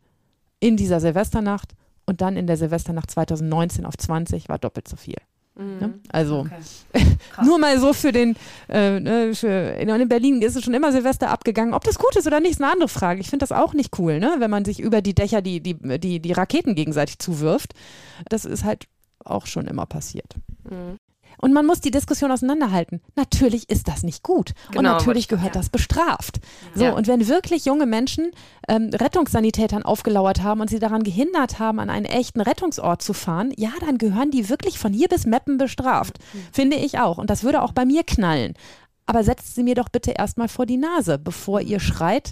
S3: in dieser Silvesternacht und dann in der Silvesternacht 2019 auf 20 war doppelt so viel. Mhm. Ne? Also okay. nur mal so für den, äh, ne, für, in Berlin ist es schon immer Silvester abgegangen. Ob das gut ist oder nicht, ist eine andere Frage. Ich finde das auch nicht cool, ne? wenn man sich über die Dächer die, die, die, die Raketen gegenseitig zuwirft. Das ist halt auch schon immer passiert. Mhm. Und man muss die Diskussion auseinanderhalten. Natürlich ist das nicht gut. Genau, und natürlich gehört das bestraft. So, ja. und wenn wirklich junge Menschen ähm, Rettungssanitätern aufgelauert haben und sie daran gehindert haben, an einen echten Rettungsort zu fahren, ja, dann gehören die wirklich von hier bis Meppen bestraft. Mhm. Finde ich auch. Und das würde auch bei mir knallen. Aber setzt sie mir doch bitte erstmal vor die Nase, bevor ihr schreit,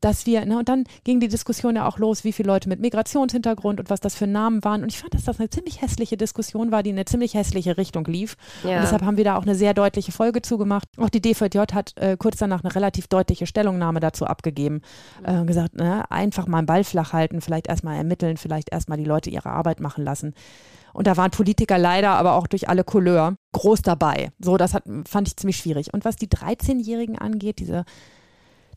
S3: dass wir, ne, und dann ging die Diskussion ja auch los, wie viele Leute mit Migrationshintergrund und was das für Namen waren. Und ich fand, dass das eine ziemlich hässliche Diskussion war, die in eine ziemlich hässliche Richtung lief. Ja. Und deshalb haben wir da auch eine sehr deutliche Folge zugemacht. Auch die DVJ hat äh, kurz danach eine relativ deutliche Stellungnahme dazu abgegeben. Äh, gesagt, ne, einfach mal einen Ball flach halten, vielleicht erstmal ermitteln, vielleicht erstmal die Leute ihre Arbeit machen lassen. Und da waren Politiker leider, aber auch durch alle Couleur groß dabei. So, das hat, fand ich ziemlich schwierig. Und was die 13-Jährigen angeht, diese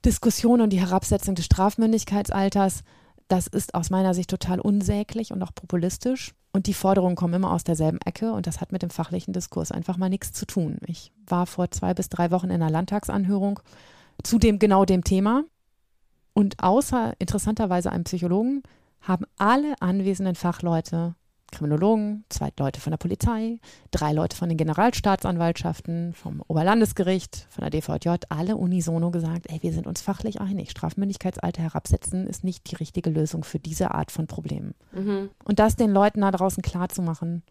S3: Diskussion und die Herabsetzung des Strafmündigkeitsalters, das ist aus meiner Sicht total unsäglich und auch populistisch. Und die Forderungen kommen immer aus derselben Ecke und das hat mit dem fachlichen Diskurs einfach mal nichts zu tun. Ich war vor zwei bis drei Wochen in einer Landtagsanhörung zu dem genau dem Thema. Und außer interessanterweise einem Psychologen haben alle anwesenden Fachleute Kriminologen, zwei Leute von der Polizei, drei Leute von den Generalstaatsanwaltschaften, vom Oberlandesgericht, von der DVJ, alle unisono gesagt, ey, wir sind uns fachlich einig. Strafmündigkeitsalter herabsetzen ist nicht die richtige Lösung für diese Art von Problemen. Mhm. Und das den Leuten da draußen klarzumachen,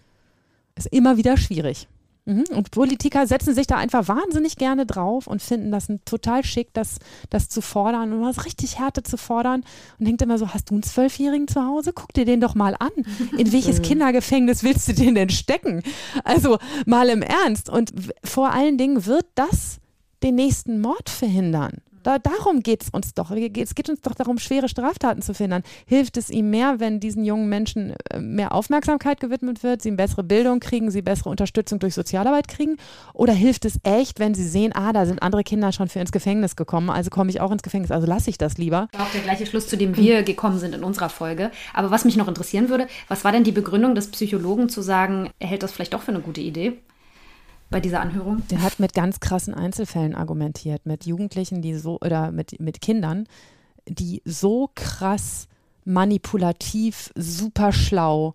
S3: ist immer wieder schwierig. Mhm. Und Politiker setzen sich da einfach wahnsinnig gerne drauf und finden das total schick, das, das zu fordern und was richtig Härte zu fordern. Und denkt immer so, hast du einen Zwölfjährigen zu Hause? Guck dir den doch mal an. In welches Kindergefängnis willst du den denn stecken? Also mal im Ernst. Und vor allen Dingen wird das den nächsten Mord verhindern. Da, darum geht es uns doch. Es geht uns doch darum, schwere Straftaten zu verhindern. Hilft es ihm mehr, wenn diesen jungen Menschen äh, mehr Aufmerksamkeit gewidmet wird, sie eine bessere Bildung kriegen, sie bessere Unterstützung durch Sozialarbeit kriegen? Oder hilft es echt, wenn sie sehen, ah, da sind andere Kinder schon für ins Gefängnis gekommen, also komme ich auch ins Gefängnis, also lasse ich das lieber?
S2: Auch der gleiche Schluss, zu dem wir gekommen sind in unserer Folge. Aber was mich noch interessieren würde, was war denn die Begründung des Psychologen zu sagen, er hält das vielleicht doch für eine gute Idee? Bei dieser Anhörung?
S3: Der hat mit ganz krassen Einzelfällen argumentiert, mit Jugendlichen, die so oder mit, mit Kindern, die so krass manipulativ, super schlau,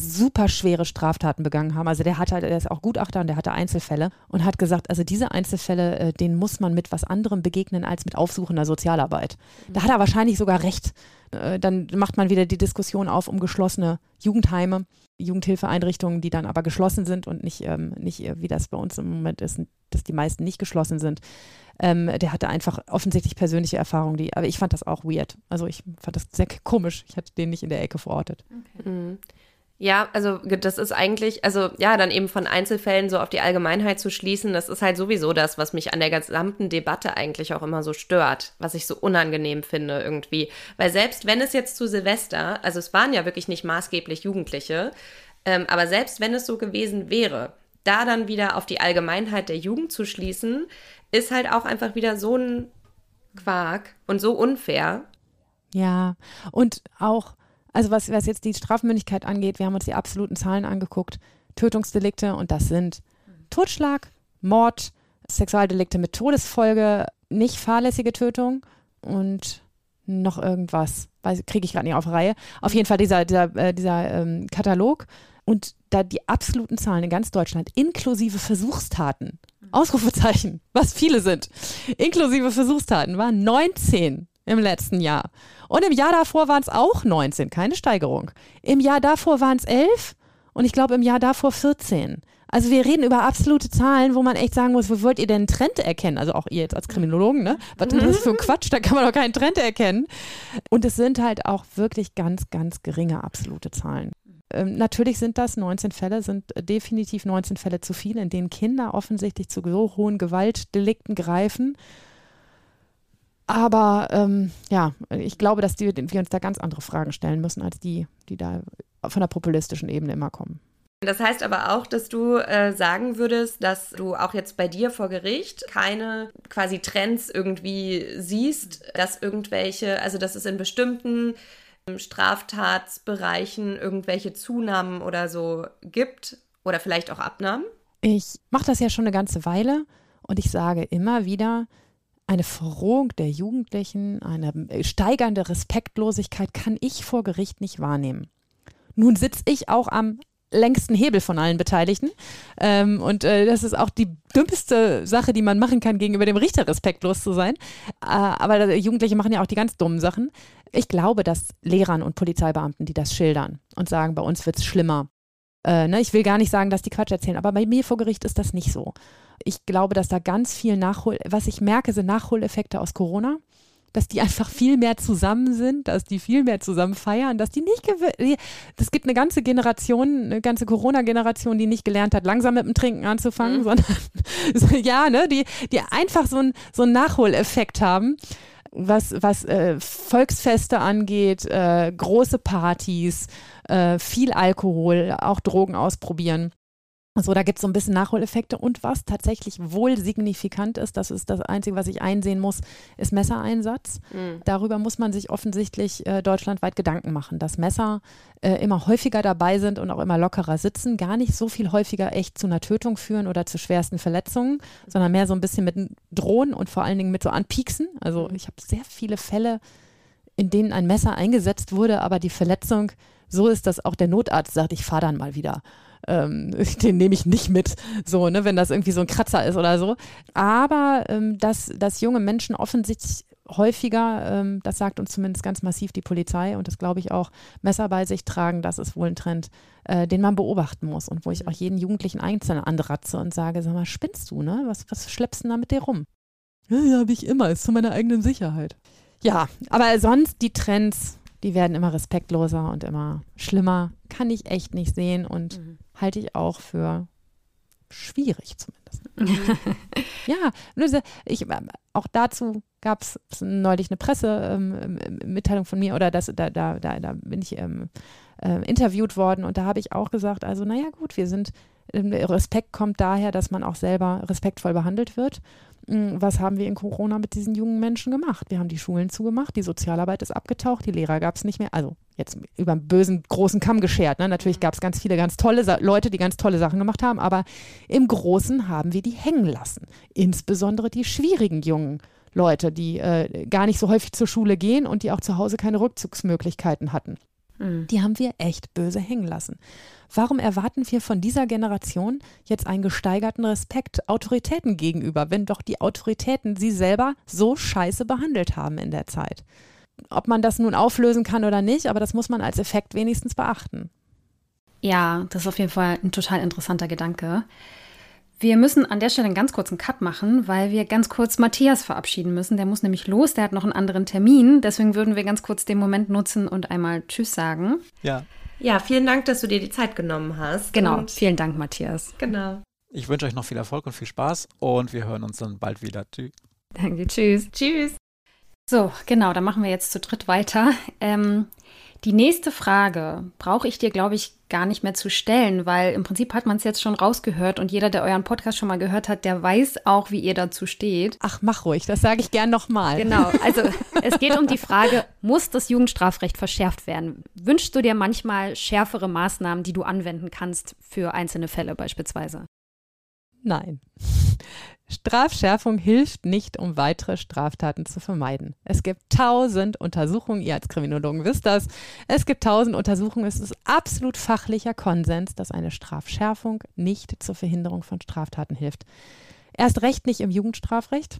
S3: super schwere Straftaten begangen haben. Also der hatte, der ist auch Gutachter und der hatte Einzelfälle und hat gesagt, also diese Einzelfälle, äh, denen muss man mit was anderem begegnen als mit aufsuchender Sozialarbeit. Da hat er wahrscheinlich sogar recht. Äh, dann macht man wieder die Diskussion auf um geschlossene Jugendheime. Jugendhilfeeinrichtungen, die dann aber geschlossen sind und nicht, ähm, nicht äh, wie das bei uns im Moment ist, dass die meisten nicht geschlossen sind. Ähm, der hatte einfach offensichtlich persönliche Erfahrungen, die, aber ich fand das auch weird. Also ich fand das sehr komisch. Ich hatte den nicht in der Ecke verortet.
S1: Okay. Mhm. Ja, also das ist eigentlich, also ja, dann eben von Einzelfällen so auf die Allgemeinheit zu schließen, das ist halt sowieso das, was mich an der gesamten Debatte eigentlich auch immer so stört, was ich so unangenehm finde irgendwie. Weil selbst wenn es jetzt zu Silvester, also es waren ja wirklich nicht maßgeblich Jugendliche, ähm, aber selbst wenn es so gewesen wäre, da dann wieder auf die Allgemeinheit der Jugend zu schließen, ist halt auch einfach wieder so ein Quark und so unfair.
S3: Ja, und auch also was, was jetzt die Strafmündigkeit angeht, wir haben uns die absoluten Zahlen angeguckt. Tötungsdelikte und das sind Totschlag, Mord, Sexualdelikte mit Todesfolge, nicht fahrlässige Tötung und noch irgendwas, kriege ich gerade nicht auf Reihe. Auf jeden Fall dieser, dieser, äh, dieser ähm, Katalog und da die absoluten Zahlen in ganz Deutschland inklusive Versuchstaten, Ausrufezeichen, was viele sind, inklusive Versuchstaten waren 19 im letzten Jahr. Und im Jahr davor waren es auch 19, keine Steigerung. Im Jahr davor waren es 11 und ich glaube im Jahr davor 14. Also wir reden über absolute Zahlen, wo man echt sagen muss, wo wollt ihr denn einen Trend erkennen? Also auch ihr jetzt als Kriminologen, ne? Was ist das für ein Quatsch? Da kann man doch keinen Trend erkennen. Und es sind halt auch wirklich ganz, ganz geringe absolute Zahlen. Ähm, natürlich sind das 19 Fälle, sind definitiv 19 Fälle zu viel, in denen Kinder offensichtlich zu so hohen Gewaltdelikten greifen. Aber ähm, ja, ich glaube, dass die, wir uns da ganz andere Fragen stellen müssen, als die, die da von der populistischen Ebene immer kommen.
S1: Das heißt aber auch, dass du äh, sagen würdest, dass du auch jetzt bei dir vor Gericht keine quasi Trends irgendwie siehst, dass irgendwelche, also dass es in bestimmten ähm, Straftatsbereichen irgendwelche Zunahmen oder so gibt oder vielleicht auch Abnahmen?
S3: Ich mache das ja schon eine ganze Weile und ich sage immer wieder, eine Verrohung der Jugendlichen, eine steigernde Respektlosigkeit kann ich vor Gericht nicht wahrnehmen. Nun sitze ich auch am längsten Hebel von allen Beteiligten. Ähm, und äh, das ist auch die dümmste Sache, die man machen kann, gegenüber dem Richter respektlos zu sein. Äh, aber Jugendliche machen ja auch die ganz dummen Sachen. Ich glaube, dass Lehrern und Polizeibeamten, die das schildern und sagen, bei uns wird es schlimmer. Äh, ne, ich will gar nicht sagen, dass die Quatsch erzählen, aber bei mir vor Gericht ist das nicht so. Ich glaube, dass da ganz viel Nachhol, was ich merke, sind Nachholeffekte aus Corona dass die einfach viel mehr zusammen sind, dass die viel mehr zusammen feiern, dass die nicht, das gibt eine ganze Generation, eine ganze Corona-Generation, die nicht gelernt hat, langsam mit dem Trinken anzufangen, mhm. sondern ja, ne, die, die einfach so, ein, so einen Nachholeffekt haben was, was äh, Volksfeste angeht, äh, große Partys, äh, viel Alkohol, auch Drogen ausprobieren. So, da gibt es so ein bisschen Nachholeffekte. Und was tatsächlich wohl signifikant ist, das ist das Einzige, was ich einsehen muss, ist Messereinsatz. Mhm. Darüber muss man sich offensichtlich äh, deutschlandweit Gedanken machen, dass Messer äh, immer häufiger dabei sind und auch immer lockerer sitzen, gar nicht so viel häufiger echt zu einer Tötung führen oder zu schwersten Verletzungen, sondern mehr so ein bisschen mit Drohen und vor allen Dingen mit so Anpieksen. Also mhm. ich habe sehr viele Fälle, in denen ein Messer eingesetzt wurde, aber die Verletzung so ist, dass auch der Notarzt sagt, ich fahre dann mal wieder ähm, den nehme ich nicht mit, so, ne, wenn das irgendwie so ein Kratzer ist oder so. Aber ähm, dass, dass junge Menschen offensichtlich häufiger, ähm, das sagt uns zumindest ganz massiv die Polizei und das glaube ich auch, Messer bei sich tragen, das ist wohl ein Trend, äh, den man beobachten muss und wo ich auch jeden Jugendlichen einzeln anratze und sage, sag mal, spinnst du, ne? Was, was schleppst du da mit dir rum? Ja, ja, habe ich immer, ist zu meiner eigenen Sicherheit. Ja, aber sonst die Trends, die werden immer respektloser und immer schlimmer. Kann ich echt nicht sehen und mhm. Halte ich auch für schwierig zumindest. ja, ich, auch dazu gab es neulich eine Pressemitteilung ähm, von mir oder das, da, da, da, da bin ich ähm, äh, interviewt worden und da habe ich auch gesagt, also naja gut, wir sind, ähm, Respekt kommt daher, dass man auch selber respektvoll behandelt wird was haben wir in Corona mit diesen jungen Menschen gemacht? Wir haben die Schulen zugemacht, die Sozialarbeit ist abgetaucht, die Lehrer gab es nicht mehr. Also jetzt über einen bösen großen Kamm geschert. Ne? Natürlich gab es ganz viele ganz tolle Sa Leute, die ganz tolle Sachen gemacht haben, aber im Großen haben wir die hängen lassen. Insbesondere die schwierigen jungen Leute, die äh, gar nicht so häufig zur Schule gehen und die auch zu Hause keine Rückzugsmöglichkeiten hatten. Mhm. Die haben wir echt böse hängen lassen. Warum erwarten wir von dieser Generation jetzt einen gesteigerten Respekt Autoritäten gegenüber, wenn doch die Autoritäten sie selber so scheiße behandelt haben in der Zeit? Ob man das nun auflösen kann oder nicht, aber das muss man als Effekt wenigstens beachten.
S2: Ja, das ist auf jeden Fall ein total interessanter Gedanke. Wir müssen an der Stelle einen ganz kurzen Cut machen, weil wir ganz kurz Matthias verabschieden müssen. Der muss nämlich los, der hat noch einen anderen Termin. Deswegen würden wir ganz kurz den Moment nutzen und einmal Tschüss sagen.
S1: Ja. Ja, vielen Dank, dass du dir die Zeit genommen hast.
S2: Genau, und vielen Dank, Matthias.
S1: Genau.
S4: Ich wünsche euch noch viel Erfolg und viel Spaß und wir hören uns dann bald wieder.
S2: Tschüss. Danke, tschüss. Tschüss. So, genau, dann machen wir jetzt zu dritt weiter. Ähm, die nächste Frage brauche ich dir, glaube ich, gar nicht mehr zu stellen, weil im Prinzip hat man es jetzt schon rausgehört und jeder, der euren Podcast schon mal gehört hat, der weiß auch, wie ihr dazu steht.
S3: Ach, mach ruhig, das sage ich gern nochmal.
S2: Genau, also es geht um die Frage, muss das Jugendstrafrecht verschärft werden? Wünschst du dir manchmal schärfere Maßnahmen, die du anwenden kannst für einzelne Fälle beispielsweise?
S3: Nein. Strafschärfung hilft nicht, um weitere Straftaten zu vermeiden. Es gibt tausend Untersuchungen, ihr als Kriminologen wisst das, es gibt tausend Untersuchungen, es ist absolut fachlicher Konsens, dass eine Strafschärfung nicht zur Verhinderung von Straftaten hilft. Erst recht nicht im Jugendstrafrecht.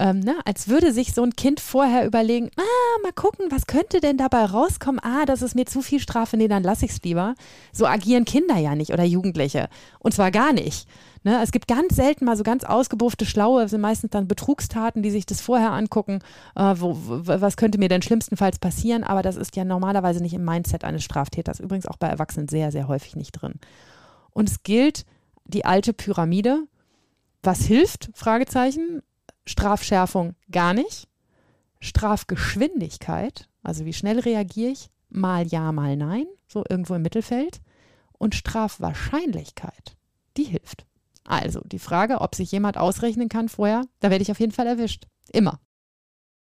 S3: Ähm, ne, als würde sich so ein Kind vorher überlegen, ah, mal gucken, was könnte denn dabei rauskommen? Ah, das ist mir zu viel Strafe, nee, dann lasse ich es lieber. So agieren Kinder ja nicht oder Jugendliche. Und zwar gar nicht. Ne? Es gibt ganz selten mal so ganz ausgebuffte Schlaue, sind meistens dann Betrugstaten, die sich das vorher angucken, äh, wo, was könnte mir denn schlimmstenfalls passieren, aber das ist ja normalerweise nicht im Mindset eines Straftäters, übrigens auch bei Erwachsenen sehr, sehr häufig nicht drin. Und es gilt die alte Pyramide. Was hilft? Fragezeichen. Strafschärfung gar nicht. Strafgeschwindigkeit, also wie schnell reagiere ich, mal ja, mal nein, so irgendwo im Mittelfeld. Und Strafwahrscheinlichkeit, die hilft. Also die Frage, ob sich jemand ausrechnen kann vorher, da werde ich auf jeden Fall erwischt. Immer.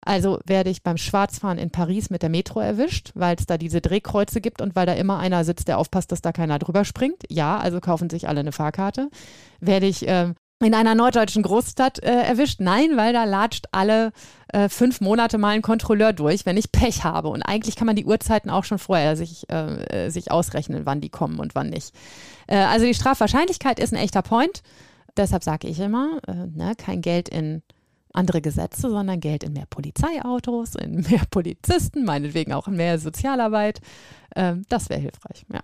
S3: Also werde ich beim Schwarzfahren in Paris mit der Metro erwischt, weil es da diese Drehkreuze gibt und weil da immer einer sitzt, der aufpasst, dass da keiner drüber springt. Ja, also kaufen sich alle eine Fahrkarte. Werde ich ähm, in einer norddeutschen Großstadt äh, erwischt? Nein, weil da latscht alle äh, fünf Monate mal ein Kontrolleur durch, wenn ich Pech habe. Und eigentlich kann man die Uhrzeiten auch schon vorher sich, äh, sich ausrechnen, wann die kommen und wann nicht. Äh, also die Strafwahrscheinlichkeit ist ein echter Point. Deshalb sage ich immer, äh, ne, kein Geld in andere Gesetze, sondern Geld in mehr Polizeiautos, in mehr Polizisten, meinetwegen auch in mehr Sozialarbeit. Ähm, das wäre hilfreich, ja.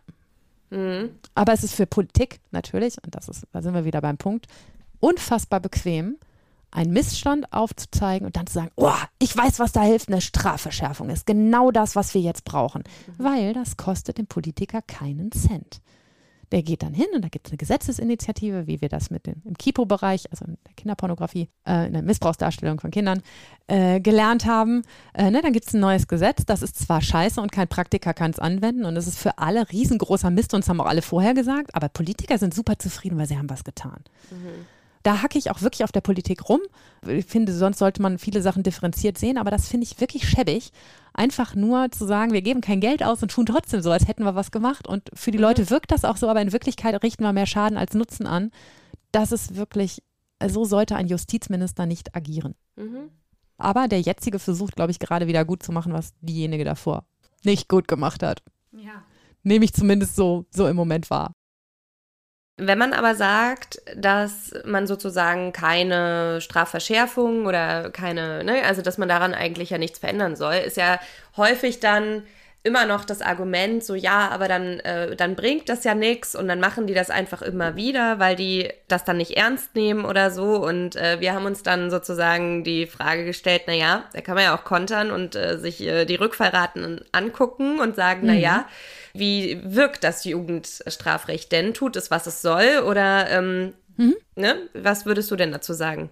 S3: Mhm. Aber es ist für Politik natürlich, und das ist, da sind wir wieder beim Punkt, unfassbar bequem, einen Missstand aufzuzeigen und dann zu sagen, oh, ich weiß, was da hilft, eine Strafverschärfung ist genau das, was wir jetzt brauchen, mhm. weil das kostet dem Politiker keinen Cent. Der geht dann hin und da gibt es eine Gesetzesinitiative, wie wir das mit dem, im Kipo-Bereich, also in der Kinderpornografie, äh, in der Missbrauchsdarstellung von Kindern, äh, gelernt haben. Äh, ne, dann gibt es ein neues Gesetz, das ist zwar scheiße und kein Praktiker kann es anwenden und es ist für alle riesengroßer Mist und das haben auch alle vorher gesagt, aber Politiker sind super zufrieden, weil sie haben was getan. Mhm da hacke ich auch wirklich auf der Politik rum. Ich finde, sonst sollte man viele Sachen differenziert sehen, aber das finde ich wirklich schäbig. Einfach nur zu sagen, wir geben kein Geld aus und tun trotzdem so, als hätten wir was gemacht. Und für die mhm. Leute wirkt das auch so, aber in Wirklichkeit richten wir mehr Schaden als Nutzen an. Das ist wirklich, so sollte ein Justizminister nicht agieren. Mhm. Aber der jetzige versucht, glaube ich, gerade wieder gut zu machen, was diejenige davor nicht gut gemacht hat. Ja. Nehme ich zumindest so, so im Moment wahr.
S1: Wenn man aber sagt, dass man sozusagen keine Strafverschärfung oder keine, ne, also dass man daran eigentlich ja nichts verändern soll, ist ja häufig dann immer noch das Argument, so ja, aber dann, äh, dann bringt das ja nichts und dann machen die das einfach immer wieder, weil die das dann nicht ernst nehmen oder so. Und äh, wir haben uns dann sozusagen die Frage gestellt, na ja, da kann man ja auch kontern und äh, sich äh, die Rückfallraten angucken und sagen, mhm. na ja, wie wirkt das Jugendstrafrecht denn? Tut es, was es soll? Oder ähm, mhm. ne? was würdest du denn dazu sagen?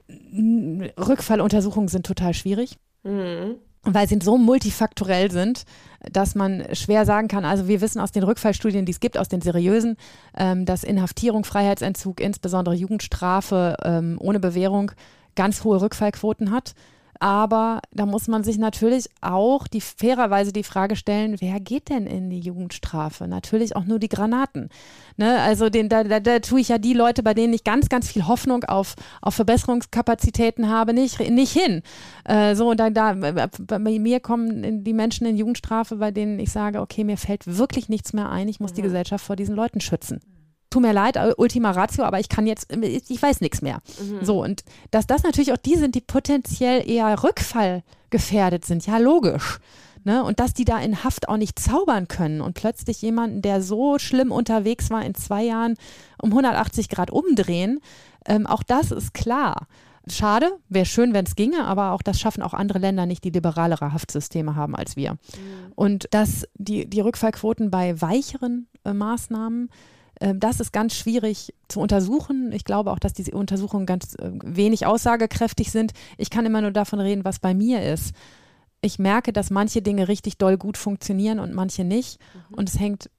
S3: Rückfalluntersuchungen sind total schwierig. Mhm. Weil sie so multifaktorell sind, dass man schwer sagen kann, also wir wissen aus den Rückfallstudien, die es gibt, aus den seriösen, ähm, dass Inhaftierung, Freiheitsentzug, insbesondere Jugendstrafe ähm, ohne Bewährung ganz hohe Rückfallquoten hat. Aber da muss man sich natürlich auch die fairerweise die Frage stellen, wer geht denn in die Jugendstrafe? Natürlich auch nur die Granaten. Ne? Also den, da, da, da tue ich ja die Leute, bei denen ich ganz, ganz viel Hoffnung auf, auf Verbesserungskapazitäten habe, nicht, nicht hin. Äh, so, da, da, bei mir kommen die Menschen in Jugendstrafe, bei denen ich sage, okay, mir fällt wirklich nichts mehr ein, ich muss mhm. die Gesellschaft vor diesen Leuten schützen tut mir leid, äh, Ultima Ratio, aber ich kann jetzt, äh, ich weiß nichts mehr. Mhm. So, und dass das natürlich auch die sind, die potenziell eher rückfallgefährdet sind, ja, logisch. Ne? Und dass die da in Haft auch nicht zaubern können und plötzlich jemanden, der so schlimm unterwegs war, in zwei Jahren um 180 Grad umdrehen, ähm, auch das ist klar. Schade, wäre schön, wenn es ginge, aber auch das schaffen auch andere Länder nicht, die liberalere Haftsysteme haben als wir. Mhm. Und dass die, die Rückfallquoten bei weicheren äh, Maßnahmen das ist ganz schwierig zu untersuchen. Ich glaube auch, dass diese Untersuchungen ganz äh, wenig aussagekräftig sind. Ich kann immer nur davon reden, was bei mir ist. Ich merke, dass manche Dinge richtig doll gut funktionieren und manche nicht. Mhm. Und es hängt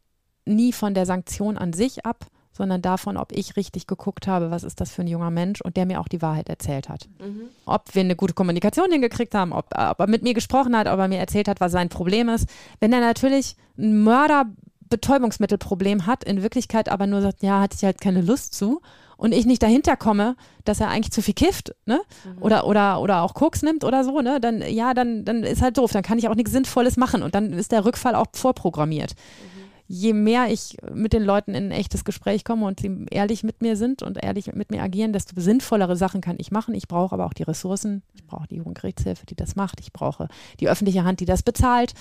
S3: nie von der Sanktion an sich ab, sondern davon, ob ich richtig geguckt habe, was ist das für ein junger Mensch und der mir auch die Wahrheit erzählt hat. Mhm. Ob wir eine gute Kommunikation hingekriegt haben, ob, ob, er mit mir gesprochen hat, ob er mir erzählt hat, was sein Problem ist. Wenn er natürlich ein Mörder Betäubungsmittelproblem hat, in Wirklichkeit aber nur sagt, ja, hatte ich halt keine Lust zu und ich nicht dahinter komme, dass er eigentlich zu viel kifft, ne? Mhm. Oder, oder, oder auch Koks nimmt oder so, ne? Dann, ja, dann, dann ist halt doof, dann kann ich auch nichts Sinnvolles machen und dann ist der Rückfall auch vorprogrammiert. Mhm je mehr ich mit den Leuten in ein echtes Gespräch komme und sie ehrlich mit mir sind und ehrlich mit mir agieren, desto sinnvollere Sachen kann ich machen. Ich brauche aber auch die Ressourcen. Ich brauche die Jugendgerichtshilfe, die das macht. Ich brauche die öffentliche Hand, die das bezahlt.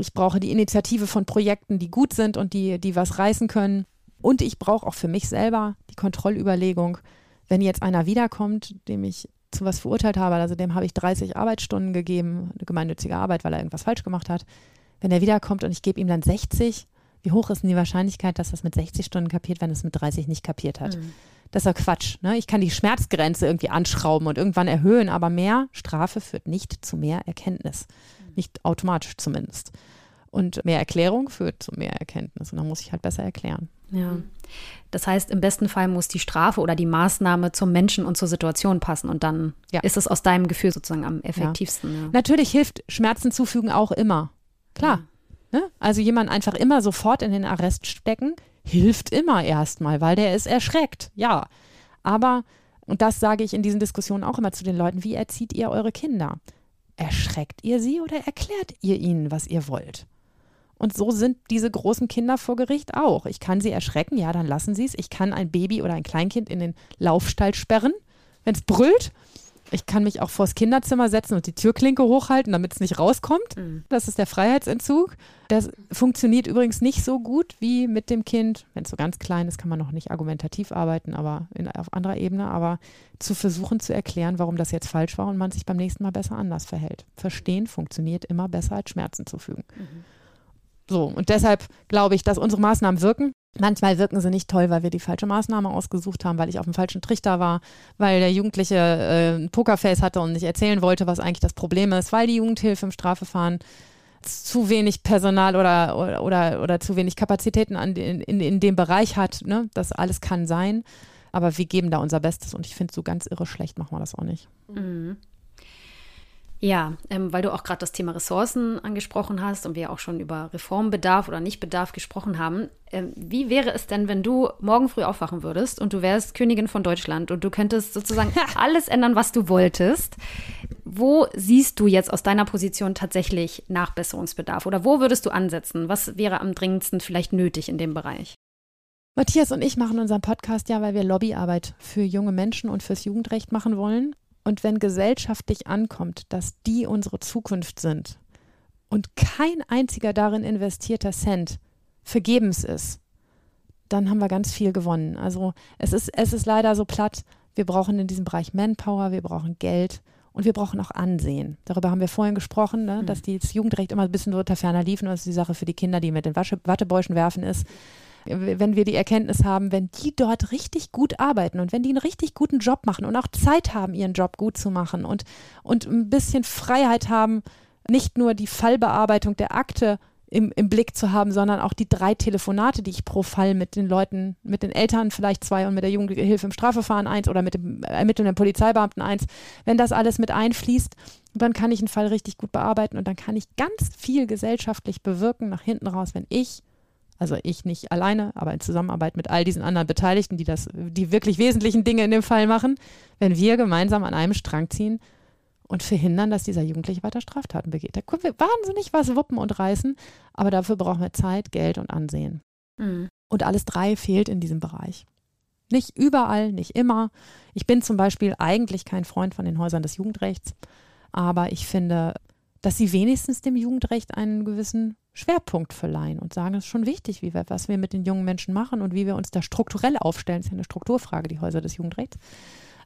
S3: Ich brauche die Initiative von Projekten, die gut sind und die, die was reißen können. Und ich brauche auch für mich selber die Kontrollüberlegung, wenn jetzt einer wiederkommt, dem ich zu was verurteilt habe, also dem habe ich 30 Arbeitsstunden gegeben, eine gemeinnützige Arbeit, weil er irgendwas falsch gemacht hat. Wenn er wiederkommt und ich gebe ihm dann 60, wie hoch ist denn die Wahrscheinlichkeit, dass das mit 60 Stunden kapiert, wenn es mit 30 nicht kapiert hat? Mhm. Das ist ja Quatsch. Ne? Ich kann die Schmerzgrenze irgendwie anschrauben und irgendwann erhöhen, aber mehr Strafe führt nicht zu mehr Erkenntnis. Mhm. Nicht automatisch zumindest. Und mehr Erklärung führt zu mehr Erkenntnis. Und dann muss ich halt besser erklären.
S2: Ja. Das heißt, im besten Fall muss die Strafe oder die Maßnahme zum Menschen und zur Situation passen. Und dann ja. ist es aus deinem Gefühl sozusagen am effektivsten.
S3: Ja. Ja. Natürlich hilft Schmerzen zufügen auch immer. Klar. Ne? Also jemand einfach immer sofort in den Arrest stecken, hilft immer erstmal, weil der ist erschreckt, ja. Aber Und das sage ich in diesen Diskussionen auch immer zu den Leuten. Wie erzieht ihr eure Kinder? Erschreckt ihr sie oder erklärt ihr ihnen, was ihr wollt? Und so sind diese großen Kinder vor Gericht auch. Ich kann sie erschrecken, ja, dann lassen sie es. Ich kann ein Baby oder ein Kleinkind in den Laufstall sperren, wenn es brüllt. Ich kann mich auch vors Kinderzimmer setzen und die Türklinke hochhalten, damit es nicht rauskommt. Mhm. Das ist der Freiheitsentzug. Das funktioniert übrigens nicht so gut wie mit dem Kind. Wenn es so ganz klein ist, kann man noch nicht argumentativ arbeiten, aber in, auf anderer Ebene. Aber zu versuchen zu erklären, warum das jetzt falsch war und man sich beim nächsten Mal besser anders verhält. Verstehen funktioniert immer besser als Schmerzen zufügen. Mhm. So, und deshalb glaube ich, dass unsere Maßnahmen wirken. Manchmal wirken sie nicht toll, weil wir die falsche Maßnahme ausgesucht haben, weil ich auf dem falschen Trichter war, weil der Jugendliche äh, ein Pokerface hatte und nicht erzählen wollte, was eigentlich das Problem ist, weil die Jugendhilfe im Strafverfahren zu wenig Personal oder, oder, oder, oder zu wenig Kapazitäten an, in, in, in dem Bereich hat. Ne? Das alles kann sein. Aber wir geben da unser Bestes und ich finde, so ganz irre schlecht machen wir das auch nicht.
S2: Mhm. Ja, ähm, weil du auch gerade das Thema Ressourcen angesprochen hast und wir auch schon über Reformbedarf oder Nichtbedarf gesprochen haben. Ähm, wie wäre es denn, wenn du morgen früh aufwachen würdest und du wärst Königin von Deutschland und du könntest sozusagen alles ändern, was du wolltest? Wo siehst du jetzt aus deiner Position tatsächlich Nachbesserungsbedarf oder wo würdest du ansetzen? Was wäre am dringendsten vielleicht nötig in dem Bereich?
S3: Matthias und ich machen unseren Podcast ja, weil wir Lobbyarbeit für junge Menschen und fürs Jugendrecht machen wollen. Und wenn gesellschaftlich ankommt, dass die unsere Zukunft sind und kein einziger darin investierter Cent vergebens ist, dann haben wir ganz viel gewonnen. Also es ist, es ist leider so platt. Wir brauchen in diesem Bereich Manpower, wir brauchen Geld und wir brauchen auch Ansehen. Darüber haben wir vorhin gesprochen, ne, mhm. dass die, das Jugendrecht immer ein bisschen unter ferner liefen. Ist die Sache für die Kinder, die mit den Wattebäuschen werfen ist wenn wir die Erkenntnis haben, wenn die dort richtig gut arbeiten und wenn die einen richtig guten Job machen und auch Zeit haben, ihren Job gut zu machen und, und ein bisschen Freiheit haben, nicht nur die Fallbearbeitung der Akte im, im Blick zu haben, sondern auch die drei Telefonate, die ich pro Fall mit den Leuten, mit den Eltern vielleicht zwei und mit der Jugendhilfe im Strafverfahren eins oder mit dem ermittelnden Polizeibeamten eins, wenn das alles mit einfließt, dann kann ich einen Fall richtig gut bearbeiten und dann kann ich ganz viel gesellschaftlich bewirken nach hinten raus, wenn ich also ich nicht alleine, aber in Zusammenarbeit mit all diesen anderen Beteiligten, die das, die wirklich wesentlichen Dinge in dem Fall machen, wenn wir gemeinsam an einem Strang ziehen und verhindern, dass dieser Jugendliche weiter Straftaten begeht. Da können wir wahnsinnig was wuppen und reißen, aber dafür brauchen wir Zeit, Geld und Ansehen. Mhm. Und alles drei fehlt in diesem Bereich. Nicht überall, nicht immer. Ich bin zum Beispiel eigentlich kein Freund von den Häusern des Jugendrechts, aber ich finde, dass sie wenigstens dem Jugendrecht einen gewissen Schwerpunkt verleihen und sagen, es ist schon wichtig, wie wir, was wir mit den jungen Menschen machen und wie wir uns da strukturell aufstellen. Das ist ja eine Strukturfrage, die Häuser des Jugendrechts.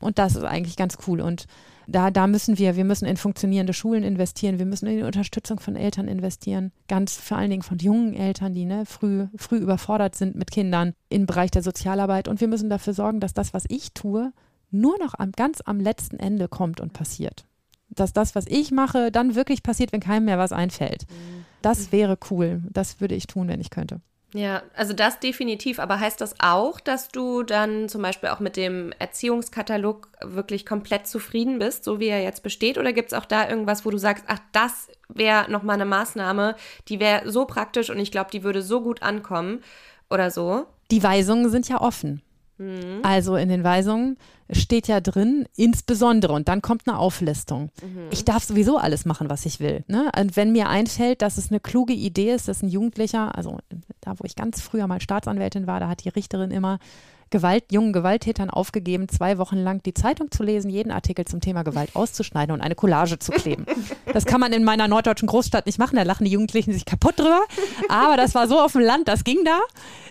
S3: Und das ist eigentlich ganz cool. Und da, da müssen wir, wir müssen in funktionierende Schulen investieren, wir müssen in die Unterstützung von Eltern investieren, ganz vor allen Dingen von jungen Eltern, die ne, früh, früh überfordert sind mit Kindern im Bereich der Sozialarbeit. Und wir müssen dafür sorgen, dass das, was ich tue, nur noch am, ganz am letzten Ende kommt und passiert dass das, was ich mache, dann wirklich passiert, wenn keinem mehr was einfällt. Mhm. Das wäre cool. Das würde ich tun, wenn ich könnte.
S1: Ja, also das definitiv. Aber heißt das auch, dass du dann zum Beispiel auch mit dem Erziehungskatalog wirklich komplett zufrieden bist, so wie er jetzt besteht? Oder gibt es auch da irgendwas, wo du sagst, ach, das wäre nochmal eine Maßnahme, die wäre so praktisch und ich glaube, die würde so gut ankommen oder so?
S3: Die Weisungen sind ja offen. Mhm. Also in den Weisungen steht ja drin, insbesondere, und dann kommt eine Auflistung. Mhm. Ich darf sowieso alles machen, was ich will. Ne? Und wenn mir einfällt, dass es eine kluge Idee ist, dass ein Jugendlicher, also da, wo ich ganz früher mal Staatsanwältin war, da hat die Richterin immer Gewalt, jungen Gewalttätern aufgegeben, zwei Wochen lang die Zeitung zu lesen, jeden Artikel zum Thema Gewalt auszuschneiden und eine Collage zu kleben. Das kann man in meiner norddeutschen Großstadt nicht machen, da lachen die Jugendlichen sich kaputt drüber. Aber das war so auf dem Land, das ging da.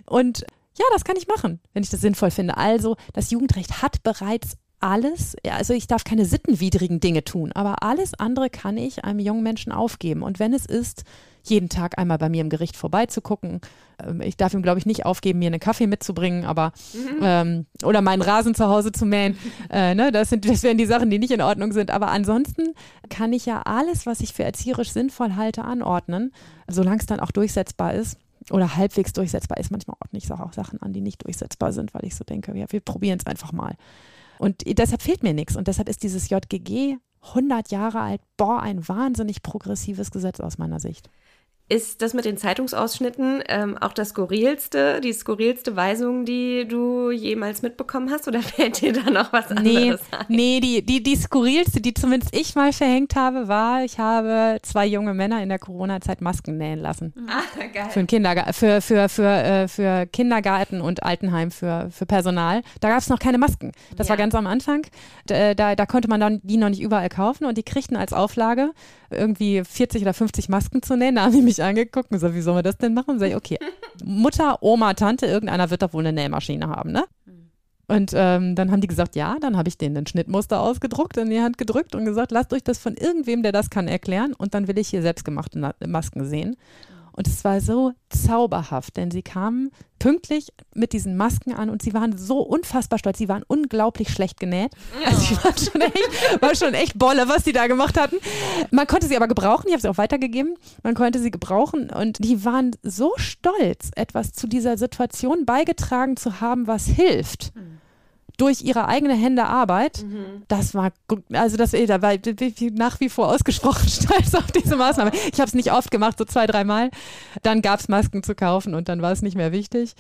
S3: Und ja, das kann ich machen, wenn ich das sinnvoll finde. Also, das Jugendrecht hat bereits alles, also ich darf keine sittenwidrigen Dinge tun, aber alles andere kann ich einem jungen Menschen aufgeben. Und wenn es ist, jeden Tag einmal bei mir im Gericht vorbeizugucken, ähm, ich darf ihm, glaube ich, nicht aufgeben, mir einen Kaffee mitzubringen, aber mhm. ähm, oder meinen Rasen zu Hause zu mähen. Äh, ne, das, sind, das wären die Sachen, die nicht in Ordnung sind. Aber ansonsten kann ich ja alles, was ich für erzieherisch sinnvoll halte, anordnen, solange es dann auch durchsetzbar ist oder halbwegs durchsetzbar ist. Manchmal ordne ich auch Sachen an, die nicht durchsetzbar sind, weil ich so denke, ja, wir probieren es einfach mal. Und deshalb fehlt mir nichts. Und deshalb ist dieses JGG 100 Jahre alt. Boah, ein wahnsinnig progressives Gesetz aus meiner Sicht.
S1: Ist das mit den Zeitungsausschnitten ähm, auch das skurrilste, die skurrilste Weisung, die du jemals mitbekommen hast? Oder fällt dir da noch was anderes
S3: nee,
S1: ein?
S3: Nee, die, die, die skurrilste, die zumindest ich mal verhängt habe, war, ich habe zwei junge Männer in der Corona-Zeit Masken nähen lassen.
S1: Ah, geil.
S3: Für, Kindergar für, für, für, äh, für Kindergarten und Altenheim für, für Personal. Da gab es noch keine Masken. Das
S1: Ja.
S3: war ganz am Anfang. Da, da, da konnte man dann die noch nicht überall kaufen und die kriegten als Auflage irgendwie 40 oder 50 Masken zu nähen. Da haben die mich angeguckt und so, wie sollen wir das denn machen? Sag ich, okay, Mutter, Oma, Tante, irgendeiner wird doch wohl eine Nähmaschine haben, ne? Und ähm, dann haben die gesagt, ja, dann habe ich denen ein Schnittmuster ausgedruckt, in die Hand gedrückt und gesagt, lasst euch das von irgendwem, der das kann, erklären und dann will ich hier selbstgemachte Masken sehen. Und es war so zauberhaft, denn sie kamen pünktlich mit diesen Masken an und sie waren so unfassbar stolz. Sie waren unglaublich schlecht genäht. Also sie waren schon echt, war schon echt Bolle, was die da gemacht hatten. Man konnte sie aber gebrauchen. Ich habe sie auch weitergegeben. Man konnte sie gebrauchen und die waren so stolz, etwas zu dieser Situation beigetragen zu haben, was hilft. Durch ihre eigene Hände Arbeit, das war, also das, da war ich nach wie vor ausgesprochen stolz auf diese Maßnahme. Ich habe es nicht oft gemacht, so zwei, dreimal. Dann gab es Masken zu kaufen und dann war es nicht mehr wichtig.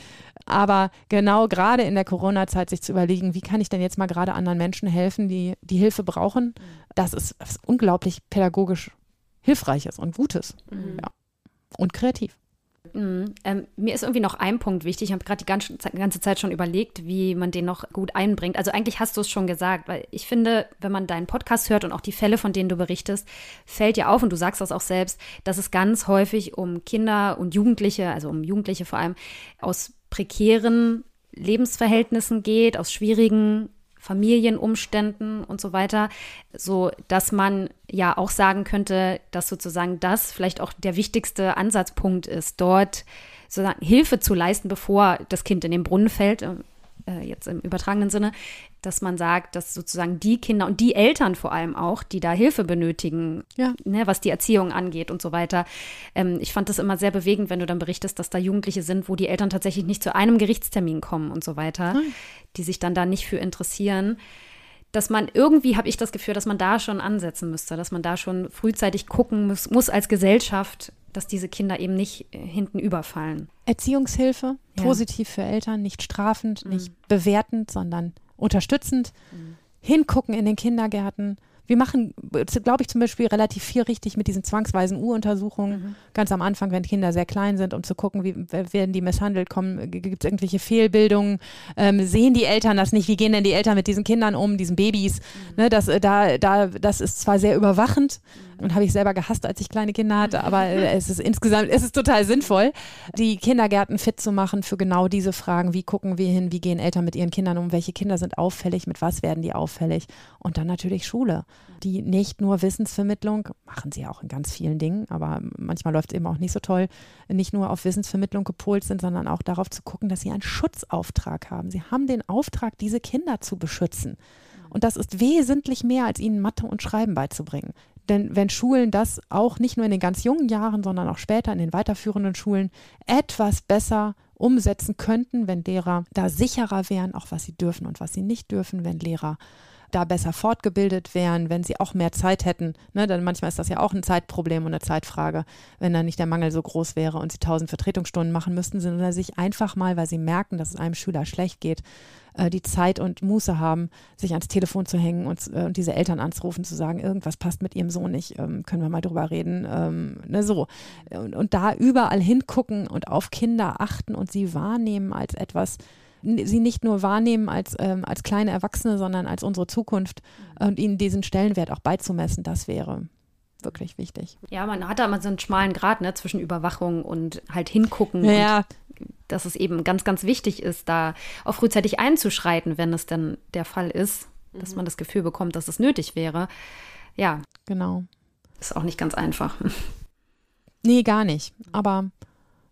S3: Aber genau gerade in der Corona-Zeit sich zu überlegen, wie kann ich denn jetzt mal gerade anderen Menschen helfen, die die Hilfe brauchen, das ist was unglaublich pädagogisch Hilfreiches und Gutes. Ja. Und kreativ.
S2: Mhm. Ähm, mir ist irgendwie noch ein Punkt wichtig. Ich habe gerade die ganze, ganze Zeit schon überlegt, wie man den noch gut einbringt. Also eigentlich hast du es schon gesagt, weil ich finde, wenn man deinen Podcast hört und auch die Fälle, von denen du berichtest, fällt dir auf, und du sagst das auch selbst, dass es ganz häufig um Kinder und Jugendliche, also um Jugendliche vor allem, aus prekären Lebensverhältnissen geht, aus schwierigen Familienumständen und so weiter, so dass man ja auch sagen könnte, dass sozusagen das vielleicht auch der wichtigste Ansatzpunkt ist, dort sozusagen Hilfe zu leisten, bevor das Kind in den Brunnen fällt, äh, jetzt im übertragenen Sinne, dass man sagt, dass sozusagen die Kinder und die Eltern vor allem auch, die da Hilfe benötigen,
S3: Ja.
S2: ne, was die Erziehung angeht und so weiter. Ähm, ich fand das immer sehr bewegend, wenn du dann berichtest, dass da Jugendliche sind, wo die Eltern tatsächlich nicht zu einem Gerichtstermin kommen und so weiter, die sich dann da nicht für interessieren. Dass man irgendwie, habe ich das Gefühl, dass man da schon ansetzen müsste, dass man da schon frühzeitig gucken muss, muss als Gesellschaft, dass diese Kinder eben nicht äh, hinten überfallen.
S3: Erziehungshilfe,
S2: Ja.
S3: positiv für Eltern, nicht strafend, nicht bewertend, sondern unterstützend. Hingucken in den Kindergärten. Wir machen, glaube ich, zum Beispiel relativ viel richtig mit diesen zwangsweisen U-Untersuchungen. Ganz am Anfang, wenn Kinder sehr klein sind, um zu gucken, wie wer- werden die misshandelt, gibt es irgendwelche Fehlbildungen, ähm, sehen die Eltern das nicht, wie gehen denn die Eltern mit diesen Kindern um, diesen Babys. Ne, das, äh, da, da, das ist zwar sehr überwachend und habe ich selber gehasst, als ich kleine Kinder hatte, aber äh, es ist insgesamt, es ist total sinnvoll, die Kindergärten fit zu machen für genau diese Fragen. Wie gucken wir hin, wie gehen Eltern mit ihren Kindern um, welche Kinder sind auffällig, mit was werden die auffällig? Und dann natürlich Schule, die nicht nur Wissensvermittlung, machen sie auch in ganz vielen Dingen, aber manchmal läuft es eben auch nicht so toll, nicht nur auf Wissensvermittlung gepolt sind, sondern auch darauf zu gucken, dass sie einen Schutzauftrag haben. Sie haben den Auftrag, diese Kinder zu beschützen. Und das ist wesentlich mehr, als ihnen Mathe und Schreiben beizubringen. Denn wenn Schulen das auch nicht nur in den ganz jungen Jahren, sondern auch später in den weiterführenden Schulen etwas besser umsetzen könnten, wenn Lehrer da sicherer wären, auch was sie dürfen und was sie nicht dürfen, wenn Lehrer da besser fortgebildet wären, wenn sie auch mehr Zeit hätten. Ne, denn manchmal ist das ja auch ein Zeitproblem und eine Zeitfrage, wenn dann nicht der Mangel so groß wäre und sie tausend Vertretungsstunden machen müssten, sondern sich einfach mal, weil sie merken, dass es einem Schüler schlecht geht, äh, die Zeit und Muße haben, sich ans Telefon zu hängen und, äh, und diese Eltern anzurufen, zu sagen, irgendwas passt mit ihrem Sohn nicht, ähm, können wir mal drüber reden, ähm, ne, so. Und, und da überall hingucken und auf Kinder achten und sie wahrnehmen als etwas, sie nicht nur wahrnehmen als, ähm, als kleine Erwachsene, sondern als unsere Zukunft und ihnen diesen Stellenwert auch beizumessen, das wäre wirklich wichtig.
S2: Ja, man hat da immer so einen schmalen Grad ne, zwischen Überwachung und halt hingucken.
S3: Ja,
S2: Und dass es eben ganz, ganz wichtig ist, da auch frühzeitig einzuschreiten, wenn es denn der Fall ist, dass man das Gefühl bekommt, dass es nötig wäre. Ja,
S3: genau.
S2: ist auch nicht ganz einfach.
S3: Nee, gar nicht. Aber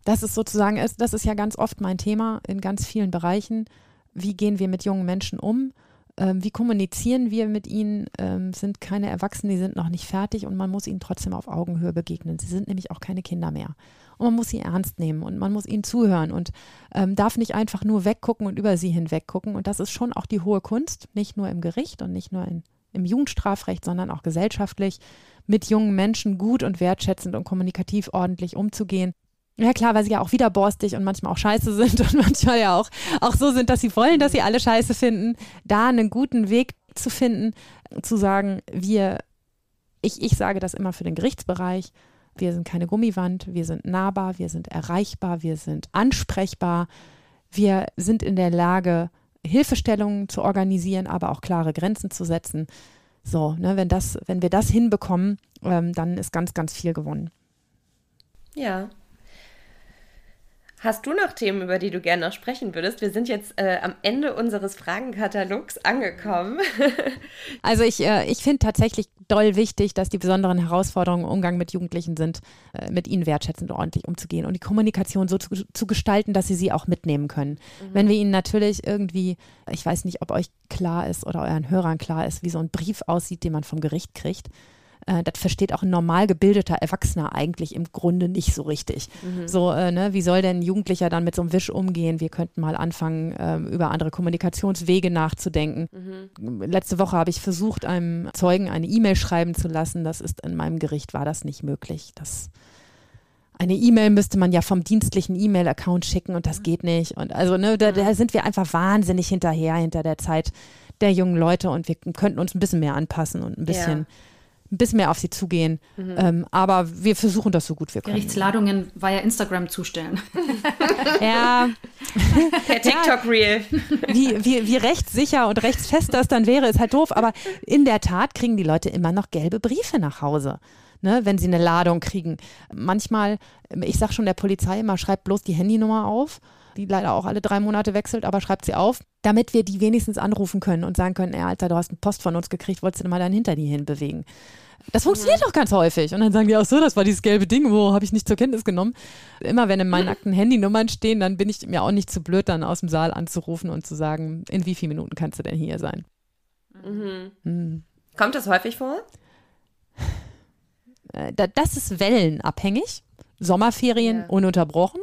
S3: das ist sozusagen, das ist ja ganz oft mein Thema in ganz vielen Bereichen. Wie gehen wir mit jungen Menschen um? Ähm, wie kommunizieren wir mit ihnen? Ähm, sind keine Erwachsenen, die sind noch nicht fertig und man muss ihnen trotzdem auf Augenhöhe begegnen. Sie sind nämlich auch keine Kinder mehr. Und man muss sie ernst nehmen und man muss ihnen zuhören und ähm, darf nicht einfach nur weggucken und über sie hinweg gucken. Und das ist schon auch die hohe Kunst, nicht nur im Gericht und nicht nur in, im Jugendstrafrecht, sondern auch gesellschaftlich. mit jungen Menschen gut und wertschätzend und kommunikativ ordentlich umzugehen. Ja klar, weil sie ja auch wieder borstig und manchmal auch scheiße sind und manchmal ja auch, auch so sind, dass sie wollen, dass sie alle scheiße finden. Da einen guten Weg zu finden, zu sagen, wir, ich, ich sage das immer für den Gerichtsbereich, wir sind keine Gummiwand, wir sind nahbar, wir sind erreichbar, wir sind ansprechbar, wir sind in der Lage, Hilfestellungen zu organisieren, aber auch klare Grenzen zu setzen. So, ne, wenn das, wenn wir das hinbekommen, ähm, dann ist ganz, ganz viel gewonnen.
S1: Ja, Hast du noch Themen, über die du gerne noch sprechen würdest? Wir sind jetzt äh, am Ende unseres Fragenkatalogs angekommen.
S3: also ich, äh, ich finde tatsächlich doll wichtig, dass die besonderen Herausforderungen im Umgang mit Jugendlichen sind, äh, mit ihnen wertschätzend und ordentlich umzugehen und die Kommunikation so zu, zu gestalten, dass sie sie auch mitnehmen können. Mhm. Wenn wir ihnen natürlich irgendwie, ich weiß nicht, ob euch klar ist oder euren Hörern klar ist, wie so ein Brief aussieht, den man vom Gericht kriegt äh, das versteht auch ein normal gebildeter Erwachsener eigentlich im Grunde nicht so richtig. Mhm. So, äh, ne, wie soll denn ein Jugendlicher dann mit so einem Wisch umgehen? Wir könnten mal anfangen, äh, über andere Kommunikationswege nachzudenken. Mhm. Letzte Woche habe ich versucht, einem Zeugen eine E-Mail schreiben zu lassen. Das ist in meinem Gericht, war das nicht möglich. Das eine E-Mail müsste man ja vom dienstlichen E-Mail-Account schicken und das mhm. geht nicht. Und also, ne, da, da, sind wir einfach wahnsinnig hinterher, hinter der Zeit der jungen Leute und wir könnten uns ein bisschen mehr anpassen und ein bisschen ja ein bisschen mehr auf sie zugehen. Mhm. Ähm, aber wir versuchen das so gut wir können.
S2: Gerichtsladungen via Instagram zustellen.
S3: ja.
S1: Per TikTok-Reel.
S3: Wie, wie, wie rechtssicher und rechtsfest das dann wäre, ist halt doof. Aber in der Tat kriegen die Leute immer noch gelbe Briefe nach Hause. Ne, wenn sie eine Ladung kriegen. Manchmal, ich sage schon der Polizei immer, schreibt bloß die Handynummer auf die leider auch alle drei Monate wechselt, aber schreibt sie auf, damit wir die wenigstens anrufen können und sagen können, ey, Alter, du hast eine Post von uns gekriegt, wolltest du mal dein Hinter die hinbewegen? Das funktioniert doch ganz häufig. Und dann sagen die auch so, das war dieses gelbe Ding, wo habe ich nicht zur Kenntnis genommen. Immer wenn in meinen Akten Handynummern stehen, dann bin ich mir auch nicht zu blöd, dann aus dem Saal anzurufen und zu sagen, in wie vielen Minuten kannst du denn hier sein?
S1: Mhm. Mhm. Kommt das häufig vor?
S3: Äh, das ist wellenabhängig. Sommerferien ja. ununterbrochen.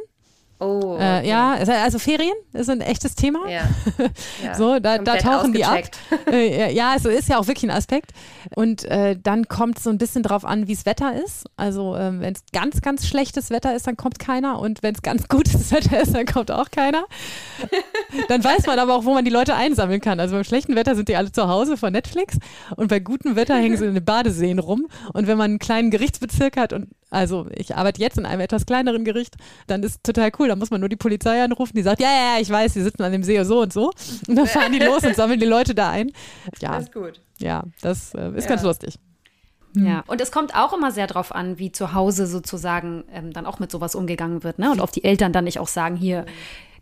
S1: Oh,
S3: äh, okay. äh, ja, also Ferien ist ein echtes Thema. Ja. ja. so, da, da tauchen die ab. Äh, ja, also ist ja auch wirklich ein Aspekt. Und äh, dann kommt es so ein bisschen drauf an, wie es Wetter ist. Also ähm, wenn es ganz, ganz schlechtes Wetter ist, dann kommt keiner. Und wenn es ganz gutes Wetter ist, dann kommt auch keiner. dann weiß man aber auch, wo man die Leute einsammeln kann. Also beim schlechten Wetter sind die alle zu Hause vor Netflix und bei gutem Wetter hängen sie in den Badeseen rum. Und wenn man einen kleinen Gerichtsbezirk hat und also ich arbeite jetzt in einem etwas kleineren Gericht, dann ist total cool. Da muss man nur die Polizei anrufen, die sagt, ja, ja, ja, ich weiß, die sitzen an dem See so und so. Und dann fahren die los und sammeln die Leute da ein. Ja,
S1: das ist gut.
S3: Ja, das äh, ist ja. ganz lustig.
S2: Ja, und es kommt auch immer sehr darauf an, wie zu Hause sozusagen ähm, dann auch mit sowas umgegangen wird, ne? Und ob die Eltern dann nicht auch sagen, hier,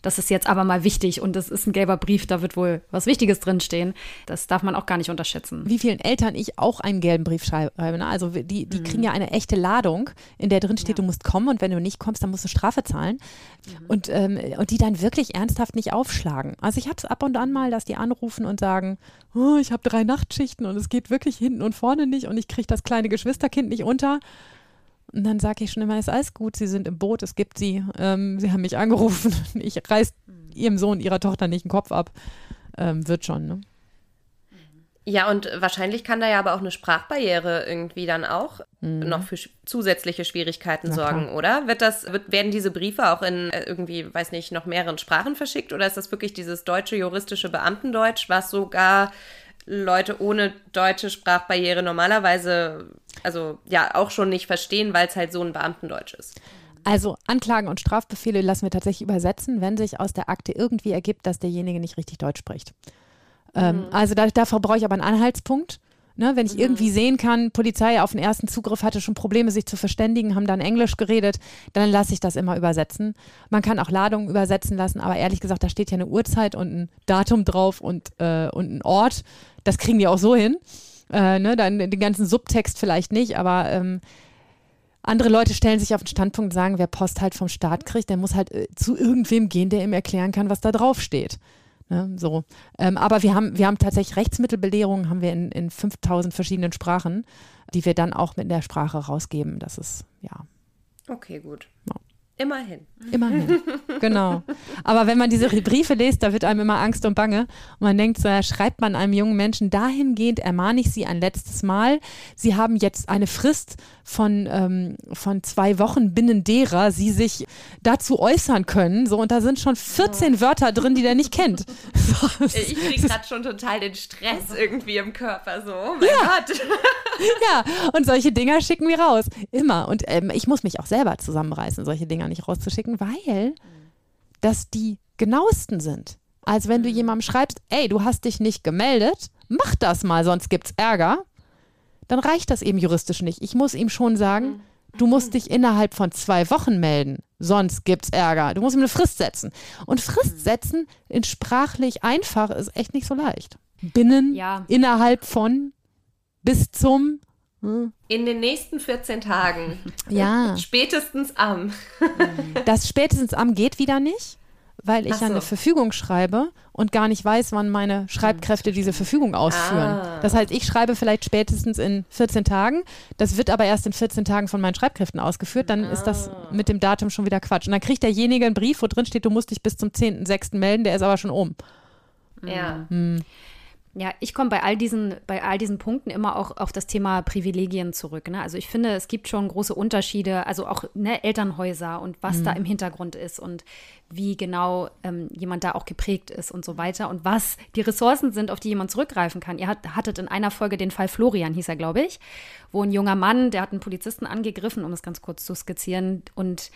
S2: das ist jetzt aber mal wichtig und das ist ein gelber Brief, da wird wohl was Wichtiges drinstehen. Das darf man auch gar nicht unterschätzen.
S3: Wie vielen Eltern ich auch einen gelben Brief schreibe. Ne? Also die, die mhm. kriegen ja eine echte Ladung, in der drin steht, ja. du musst kommen und wenn du nicht kommst, dann musst du Strafe zahlen. Mhm. Und, ähm, und die dann wirklich ernsthaft nicht aufschlagen. Also ich habe es ab und an mal, dass die anrufen und sagen, oh, ich habe drei Nachtschichten und es geht wirklich hinten und vorne nicht und ich kriege das kleine Geschwisterkind nicht unter. Und dann sage ich schon immer, ist alles gut, Sie sind im Boot, es gibt Sie. Ähm, Sie haben mich angerufen. Ich reiß Ihrem Sohn, Ihrer Tochter nicht den Kopf ab. Ähm, wird schon, ne?
S1: Ja, und wahrscheinlich kann da ja aber auch eine Sprachbarriere irgendwie dann auch mhm. noch für zusätzliche Schwierigkeiten Na, sorgen, klar. oder? Wird das, wird, werden diese Briefe auch in äh, irgendwie, weiß nicht, noch mehreren Sprachen verschickt oder ist das wirklich dieses deutsche juristische Beamtendeutsch, was sogar Leute ohne deutsche Sprachbarriere normalerweise, also ja, auch schon nicht verstehen, weil es halt so ein Beamtendeutsch ist.
S3: Also Anklagen und Strafbefehle lassen wir tatsächlich übersetzen, wenn sich aus der Akte irgendwie ergibt, dass derjenige nicht richtig Deutsch spricht. Ähm, mhm. Also da, dafür brauche ich aber einen Anhaltspunkt. Ne, wenn ich mhm. irgendwie sehen kann, Polizei auf den ersten Zugriff hatte schon Probleme, sich zu verständigen, haben dann Englisch geredet, dann lasse ich das immer übersetzen. Man kann auch Ladungen übersetzen lassen, aber ehrlich gesagt, da steht ja eine Uhrzeit und ein Datum drauf und, äh, und ein Ort. Das kriegen die auch so hin. Äh, ne, dann den ganzen Subtext vielleicht nicht, aber ähm, andere Leute stellen sich auf den Standpunkt und sagen, wer Post halt vom Staat kriegt, der muss halt äh, zu irgendwem gehen, der ihm erklären kann, was da drauf steht. Ne, so. Ähm, aber wir haben, wir haben tatsächlich Rechtsmittelbelehrungen, haben wir in, in 5000 verschiedenen Sprachen, die wir dann auch mit der Sprache rausgeben. Das ist, ja.
S1: Okay, gut. Ja. Immerhin.
S3: Immerhin. genau. Aber wenn man diese Briefe liest, da wird einem immer Angst und Bange. Und man denkt, so, schreibt man einem jungen Menschen dahingehend, ermahne ich Sie ein letztes Mal. Sie haben jetzt eine Frist von, ähm, von zwei Wochen, binnen derer Sie sich dazu äußern können. So, und da sind schon 14 oh. Wörter drin, die der nicht kennt.
S1: So, ich kriege gerade schon total den Stress irgendwie im Körper. So, oh mein ja. Gott.
S3: ja, und solche Dinger schicken wir raus. Immer. Und ähm, ich muss mich auch selber zusammenreißen, solche Dinger nicht rauszuschicken, weil das die genauesten sind. Als wenn du mhm. jemandem schreibst, ey, du hast dich nicht gemeldet, mach das mal, sonst gibt's Ärger. Dann reicht das eben juristisch nicht. Ich muss ihm schon sagen, mhm. du musst dich innerhalb von zwei Wochen melden, sonst gibt's Ärger. Du musst ihm eine Frist setzen. Und Frist mhm. setzen in sprachlich einfach ist echt nicht so leicht. Binnen, ja. innerhalb von, bis zum,
S1: hm. In den nächsten 14 Tagen.
S3: Ja.
S1: Spätestens am.
S3: Das spätestens am geht wieder nicht, weil ich so. eine Verfügung schreibe und gar nicht weiß, wann meine Schreibkräfte diese Verfügung ausführen. Ah. Das heißt, ich schreibe vielleicht spätestens in 14 Tagen. Das wird aber erst in 14 Tagen von meinen Schreibkräften ausgeführt. Dann ah. ist das ah. mit dem Datum schon wieder Quatsch. Und dann kriegt derjenige einen Brief, wo drin steht, du musst dich bis zum 10.06. melden, der ist aber schon um.
S1: Ja. Hm.
S2: Ja, ich komme bei all diesen, bei all diesen Punkten immer auch auf das Thema Privilegien zurück. Ne? Also ich finde, es gibt schon große Unterschiede, also auch ne, Elternhäuser und was mhm. da im Hintergrund ist und wie genau ähm, jemand da auch geprägt ist und so weiter und was die Ressourcen sind, auf die jemand zurückgreifen kann. Ihr hat, hattet in einer Folge den Fall Florian, hieß er, glaube ich, wo ein junger Mann, der hat einen Polizisten angegriffen, um es ganz kurz zu skizzieren, und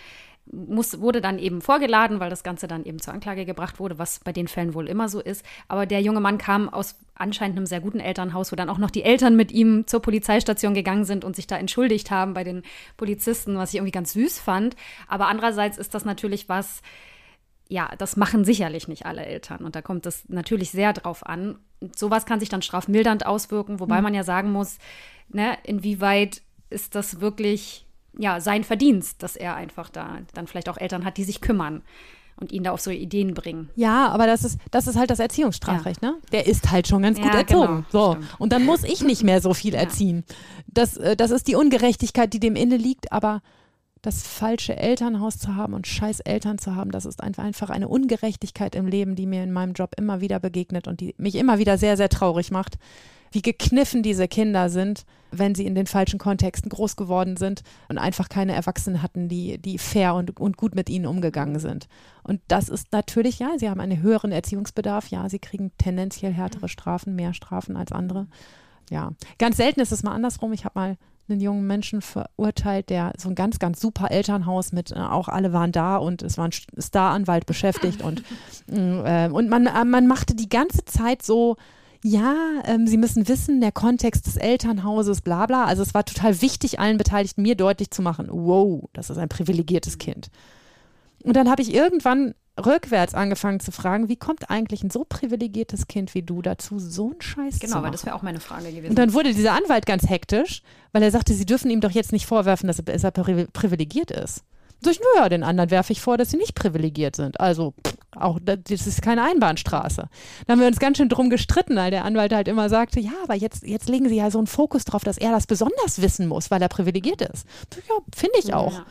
S2: muss, wurde dann eben vorgeladen, weil das Ganze dann eben zur Anklage gebracht wurde, was bei den Fällen wohl immer so ist. Aber der junge Mann kam aus anscheinend einem sehr guten Elternhaus, wo dann auch noch die Eltern mit ihm zur Polizeistation gegangen sind und sich da entschuldigt haben bei den Polizisten, was ich irgendwie ganz süß fand. Aber andererseits ist das natürlich was, ja, das machen sicherlich nicht alle Eltern. Und da kommt es natürlich sehr drauf an. Und sowas kann sich dann strafmildernd auswirken, wobei mhm. man ja sagen muss, ne, inwieweit ist das wirklich ja, sein Verdienst, dass er einfach da dann vielleicht auch Eltern hat, die sich kümmern und ihn da auf so Ideen bringen.
S3: Ja, aber das ist, das ist halt das Erziehungsstrafrecht, ja. ne? Der ist halt schon ganz gut ja, erzogen. Genau, so. Stimmt. Und dann muss ich nicht mehr so viel erziehen. Das, äh, das ist die Ungerechtigkeit, die dem inne liegt, aber das falsche Elternhaus zu haben und scheiß Eltern zu haben, das ist einfach eine Ungerechtigkeit im Leben, die mir in meinem Job immer wieder begegnet und die mich immer wieder sehr, sehr traurig macht wie gekniffen diese Kinder sind, wenn sie in den falschen Kontexten groß geworden sind und einfach keine Erwachsenen hatten, die, die fair und, und gut mit ihnen umgegangen sind. Und das ist natürlich, ja, sie haben einen höheren Erziehungsbedarf, ja, sie kriegen tendenziell härtere Strafen, mehr Strafen als andere. Ja, ganz selten ist es mal andersrum. Ich habe mal einen jungen Menschen verurteilt, der so ein ganz, ganz super Elternhaus mit, äh, auch alle waren da und es war ein Staranwalt beschäftigt und, äh, und man, äh, man machte die ganze Zeit so, ja, ähm, Sie müssen wissen, der Kontext des Elternhauses, bla bla. Also es war total wichtig, allen Beteiligten mir deutlich zu machen, wow, das ist ein privilegiertes Kind. Und dann habe ich irgendwann rückwärts angefangen zu fragen, wie kommt eigentlich ein so privilegiertes Kind wie du dazu, so einen Scheiß
S2: genau,
S3: zu machen?
S2: Genau, das wäre auch meine Frage gewesen.
S3: Und dann wurde dieser Anwalt ganz hektisch, weil er sagte, sie dürfen ihm doch jetzt nicht vorwerfen, dass er, privilegiert ist. Sag ich, naja, den anderen werfe ich vor, dass sie nicht privilegiert sind. Also, pff, auch das ist keine Einbahnstraße. Da haben wir uns ganz schön drum gestritten, weil der Anwalt halt immer sagte, ja, aber jetzt, jetzt legen sie ja so einen Fokus drauf, dass er das besonders wissen muss, weil er privilegiert ist. Ja, finde ich auch. Ja.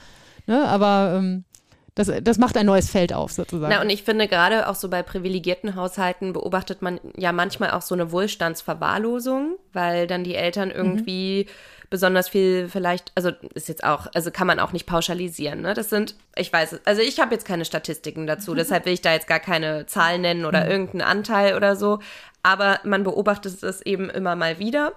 S3: Ne, aber ähm, das, das macht ein neues Feld auf, sozusagen.
S1: Na, und ich finde, gerade auch so bei privilegierten Haushalten beobachtet man ja manchmal auch so eine Wohlstandsverwahrlosung, weil dann die Eltern mhm. irgendwie mhm besonders viel vielleicht, also ist jetzt auch, also kann man auch nicht pauschalisieren. Ne? Das sind, ich weiß, also ich habe jetzt keine Statistiken dazu, mhm. deshalb will ich da jetzt gar keine Zahlen nennen oder mhm. irgendeinen Anteil oder so. Aber man beobachtet es eben immer mal wieder.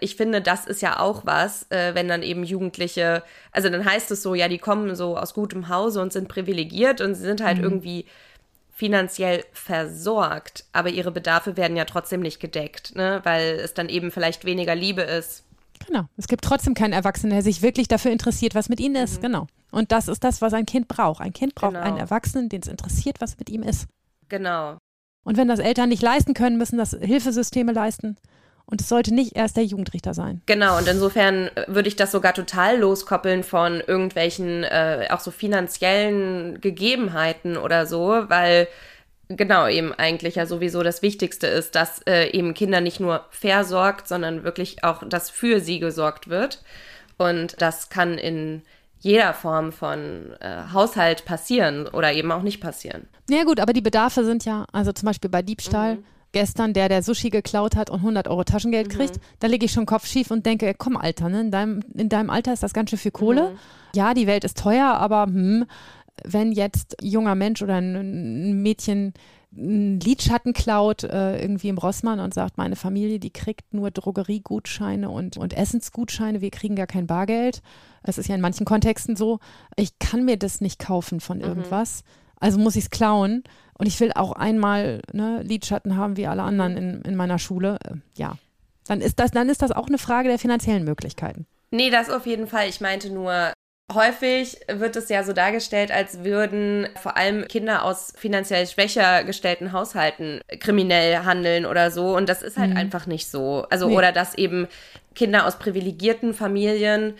S1: Ich finde, das ist ja auch was, äh, wenn dann eben Jugendliche, also dann heißt es so, ja, die kommen so aus gutem Hause und sind privilegiert und sie sind halt mhm. irgendwie finanziell versorgt, aber ihre Bedarfe werden ja trotzdem nicht gedeckt, ne? weil es dann eben vielleicht weniger Liebe ist,
S3: Genau. Es gibt trotzdem keinen Erwachsenen, der sich wirklich dafür interessiert, was mit ihnen ist. Mhm. Genau. Und das ist das, was ein Kind braucht. Ein Kind braucht genau. einen Erwachsenen, den es interessiert, was mit ihm ist.
S1: Genau.
S3: Und wenn das Eltern nicht leisten können, müssen das Hilfesysteme leisten. Und es sollte nicht erst der Jugendrichter sein.
S1: Genau, und insofern würde ich das sogar total loskoppeln von irgendwelchen äh, auch so finanziellen Gegebenheiten oder so, weil genau eben eigentlich ja sowieso das Wichtigste ist, dass äh, eben Kinder nicht nur versorgt, sondern wirklich auch, dass für sie gesorgt wird. Und das kann in jeder Form von äh, Haushalt passieren oder eben auch nicht passieren.
S3: Ja gut, aber die Bedarfe sind ja, also zum Beispiel bei Diebstahl, mhm. Gestern der, der Sushi geklaut hat und 100 Euro Taschengeld mhm. kriegt, da lege ich schon Kopf schief und denke, komm Alter, ne, in, deinem, in deinem Alter ist das ganz schön viel Kohle. Mhm. Ja, die Welt ist teuer, aber hm, wenn jetzt ein junger Mensch oder ein Mädchen einen Lidschatten klaut äh, irgendwie im Rossmann und sagt, meine Familie, die kriegt nur Drogeriegutscheine und, und Essensgutscheine, wir kriegen gar kein Bargeld. Das ist ja in manchen Kontexten so. Ich kann mir das nicht kaufen von mhm. irgendwas. Mhm. Also muss ich es klauen. Und ich will auch einmal ne, Lidschatten haben wie alle anderen in, in meiner Schule. Äh, ja. Dann ist, das, dann ist das auch eine Frage der finanziellen Möglichkeiten.
S1: Nee, das auf jeden Fall. Ich meinte nur, Häufig wird es ja so dargestellt, als würden vor allem Kinder aus finanziell schwächer gestellten Haushalten kriminell handeln oder so. Und das ist halt mhm. einfach nicht so. Also, nee. oder dass eben Kinder aus privilegierten Familien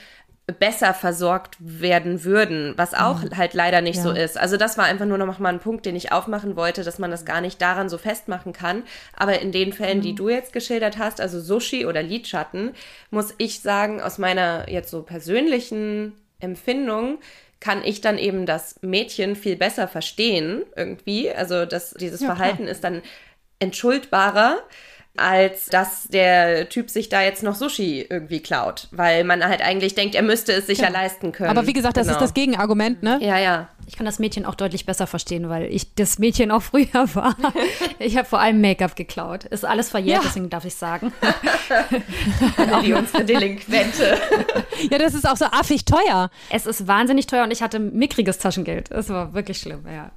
S1: besser versorgt werden würden, was auch mhm. halt leider nicht ja. so ist. Also das war einfach nur noch mal ein Punkt, den ich aufmachen wollte, dass man das gar nicht daran so festmachen kann. Aber in den Fällen, mhm. die du jetzt geschildert hast, also Sushi oder Lidschatten, muss ich sagen, aus meiner jetzt so persönlichen Empfindung kann ich dann eben das Mädchen viel besser verstehen irgendwie. Also das, dieses ja, Verhalten klar. ist dann entschuldbarer als dass der Typ sich da jetzt noch Sushi irgendwie klaut, weil man halt eigentlich denkt, er müsste es sich ja, ja leisten können.
S3: Aber wie gesagt, das genau. ist das Gegenargument, ne?
S1: Ja, ja.
S2: Ich kann das Mädchen auch deutlich besser verstehen, weil ich das Mädchen auch früher war. ich habe vor allem Make-up geklaut. Ist alles verjährt, ja. deswegen darf ich sagen.
S1: Wie unsere Delinquente.
S3: ja, das ist auch so affig teuer.
S2: Es ist wahnsinnig teuer und ich hatte mickriges Taschengeld. Es war wirklich schlimm, ja.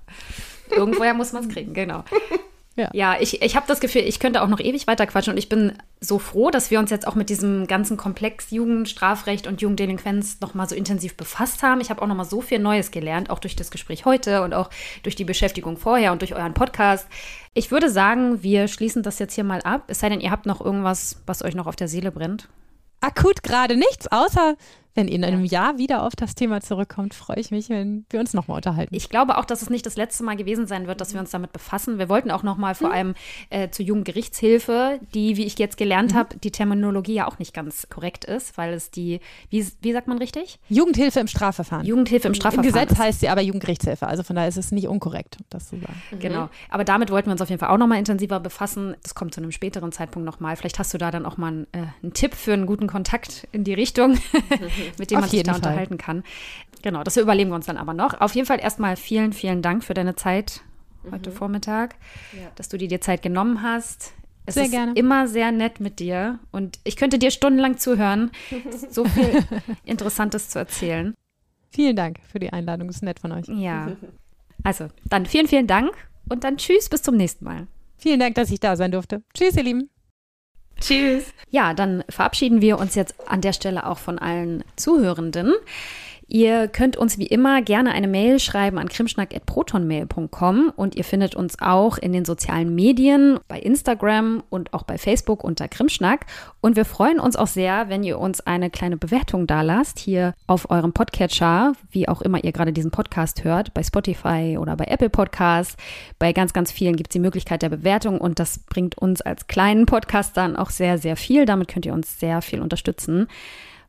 S2: Irgendwoher muss man es kriegen, genau. Ja, ja ich, ich habe das Gefühl, ich könnte auch noch ewig weiter quatschen und ich bin so froh, dass wir uns jetzt auch mit diesem ganzen Komplex Jugendstrafrecht und Jugenddelinquenz nochmal so intensiv befasst haben. Ich habe auch nochmal so viel Neues gelernt, auch durch das Gespräch heute und auch durch die Beschäftigung vorher und durch euren Podcast. Ich würde sagen, wir schließen das jetzt hier mal ab. Es sei denn, ihr habt noch irgendwas, was euch noch auf der Seele brennt.
S3: Akut gerade nichts, außer wenn ihr in einem Jahr wieder auf das Thema zurückkommt, freue ich mich, wenn wir uns nochmal unterhalten.
S2: Ich glaube auch, dass es nicht das letzte Mal gewesen sein wird, dass wir uns damit befassen. Wir wollten auch nochmal vor mhm. allem äh, zur Jugendgerichtshilfe, die, wie ich jetzt gelernt mhm. habe, die Terminologie ja auch nicht ganz korrekt ist, weil es die, wie, wie sagt man richtig?
S3: Jugendhilfe im Strafverfahren.
S2: Jugendhilfe im Strafverfahren.
S3: Im Gesetz ist. heißt sie aber Jugendgerichtshilfe, also von daher ist es nicht unkorrekt, das zu sagen.
S2: Mhm. Genau, aber damit wollten wir uns auf jeden Fall auch nochmal intensiver befassen. Das kommt zu einem späteren Zeitpunkt nochmal. Vielleicht hast du da dann auch mal einen, äh, einen Tipp für einen guten Kontakt in die Richtung, mit dem man sich da Fall. unterhalten kann. Genau, das überlegen wir uns dann aber noch. Auf jeden Fall erstmal vielen, vielen Dank für deine Zeit heute mhm. Vormittag, ja. dass du dir die Zeit genommen hast. Es sehr ist gerne. immer sehr nett mit dir und ich könnte dir stundenlang zuhören. so viel Interessantes zu erzählen.
S3: Vielen Dank für die Einladung, das ist nett von euch.
S2: Ja. Also, dann vielen, vielen Dank und dann tschüss, bis zum nächsten Mal.
S3: Vielen Dank, dass ich da sein durfte. Tschüss, ihr Lieben.
S1: Tschüss.
S2: Ja, dann verabschieden wir uns jetzt an der Stelle auch von allen Zuhörenden. Ihr könnt uns wie immer gerne eine Mail schreiben an krimschnack.protonmail.com und ihr findet uns auch in den sozialen Medien, bei Instagram und auch bei Facebook unter Krimschnack. Und wir freuen uns auch sehr, wenn ihr uns eine kleine Bewertung da lasst, hier auf eurem Podcatcher, wie auch immer ihr gerade diesen Podcast hört, bei Spotify oder bei Apple Podcasts. Bei ganz, ganz vielen gibt es die Möglichkeit der Bewertung und das bringt uns als kleinen Podcast dann auch sehr, sehr viel. Damit könnt ihr uns sehr viel unterstützen.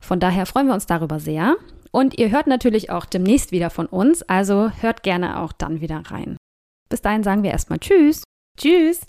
S2: Von daher freuen wir uns darüber sehr. Und ihr hört natürlich auch demnächst wieder von uns, also hört gerne auch dann wieder rein. Bis dahin sagen wir erstmal Tschüss.
S1: Tschüss.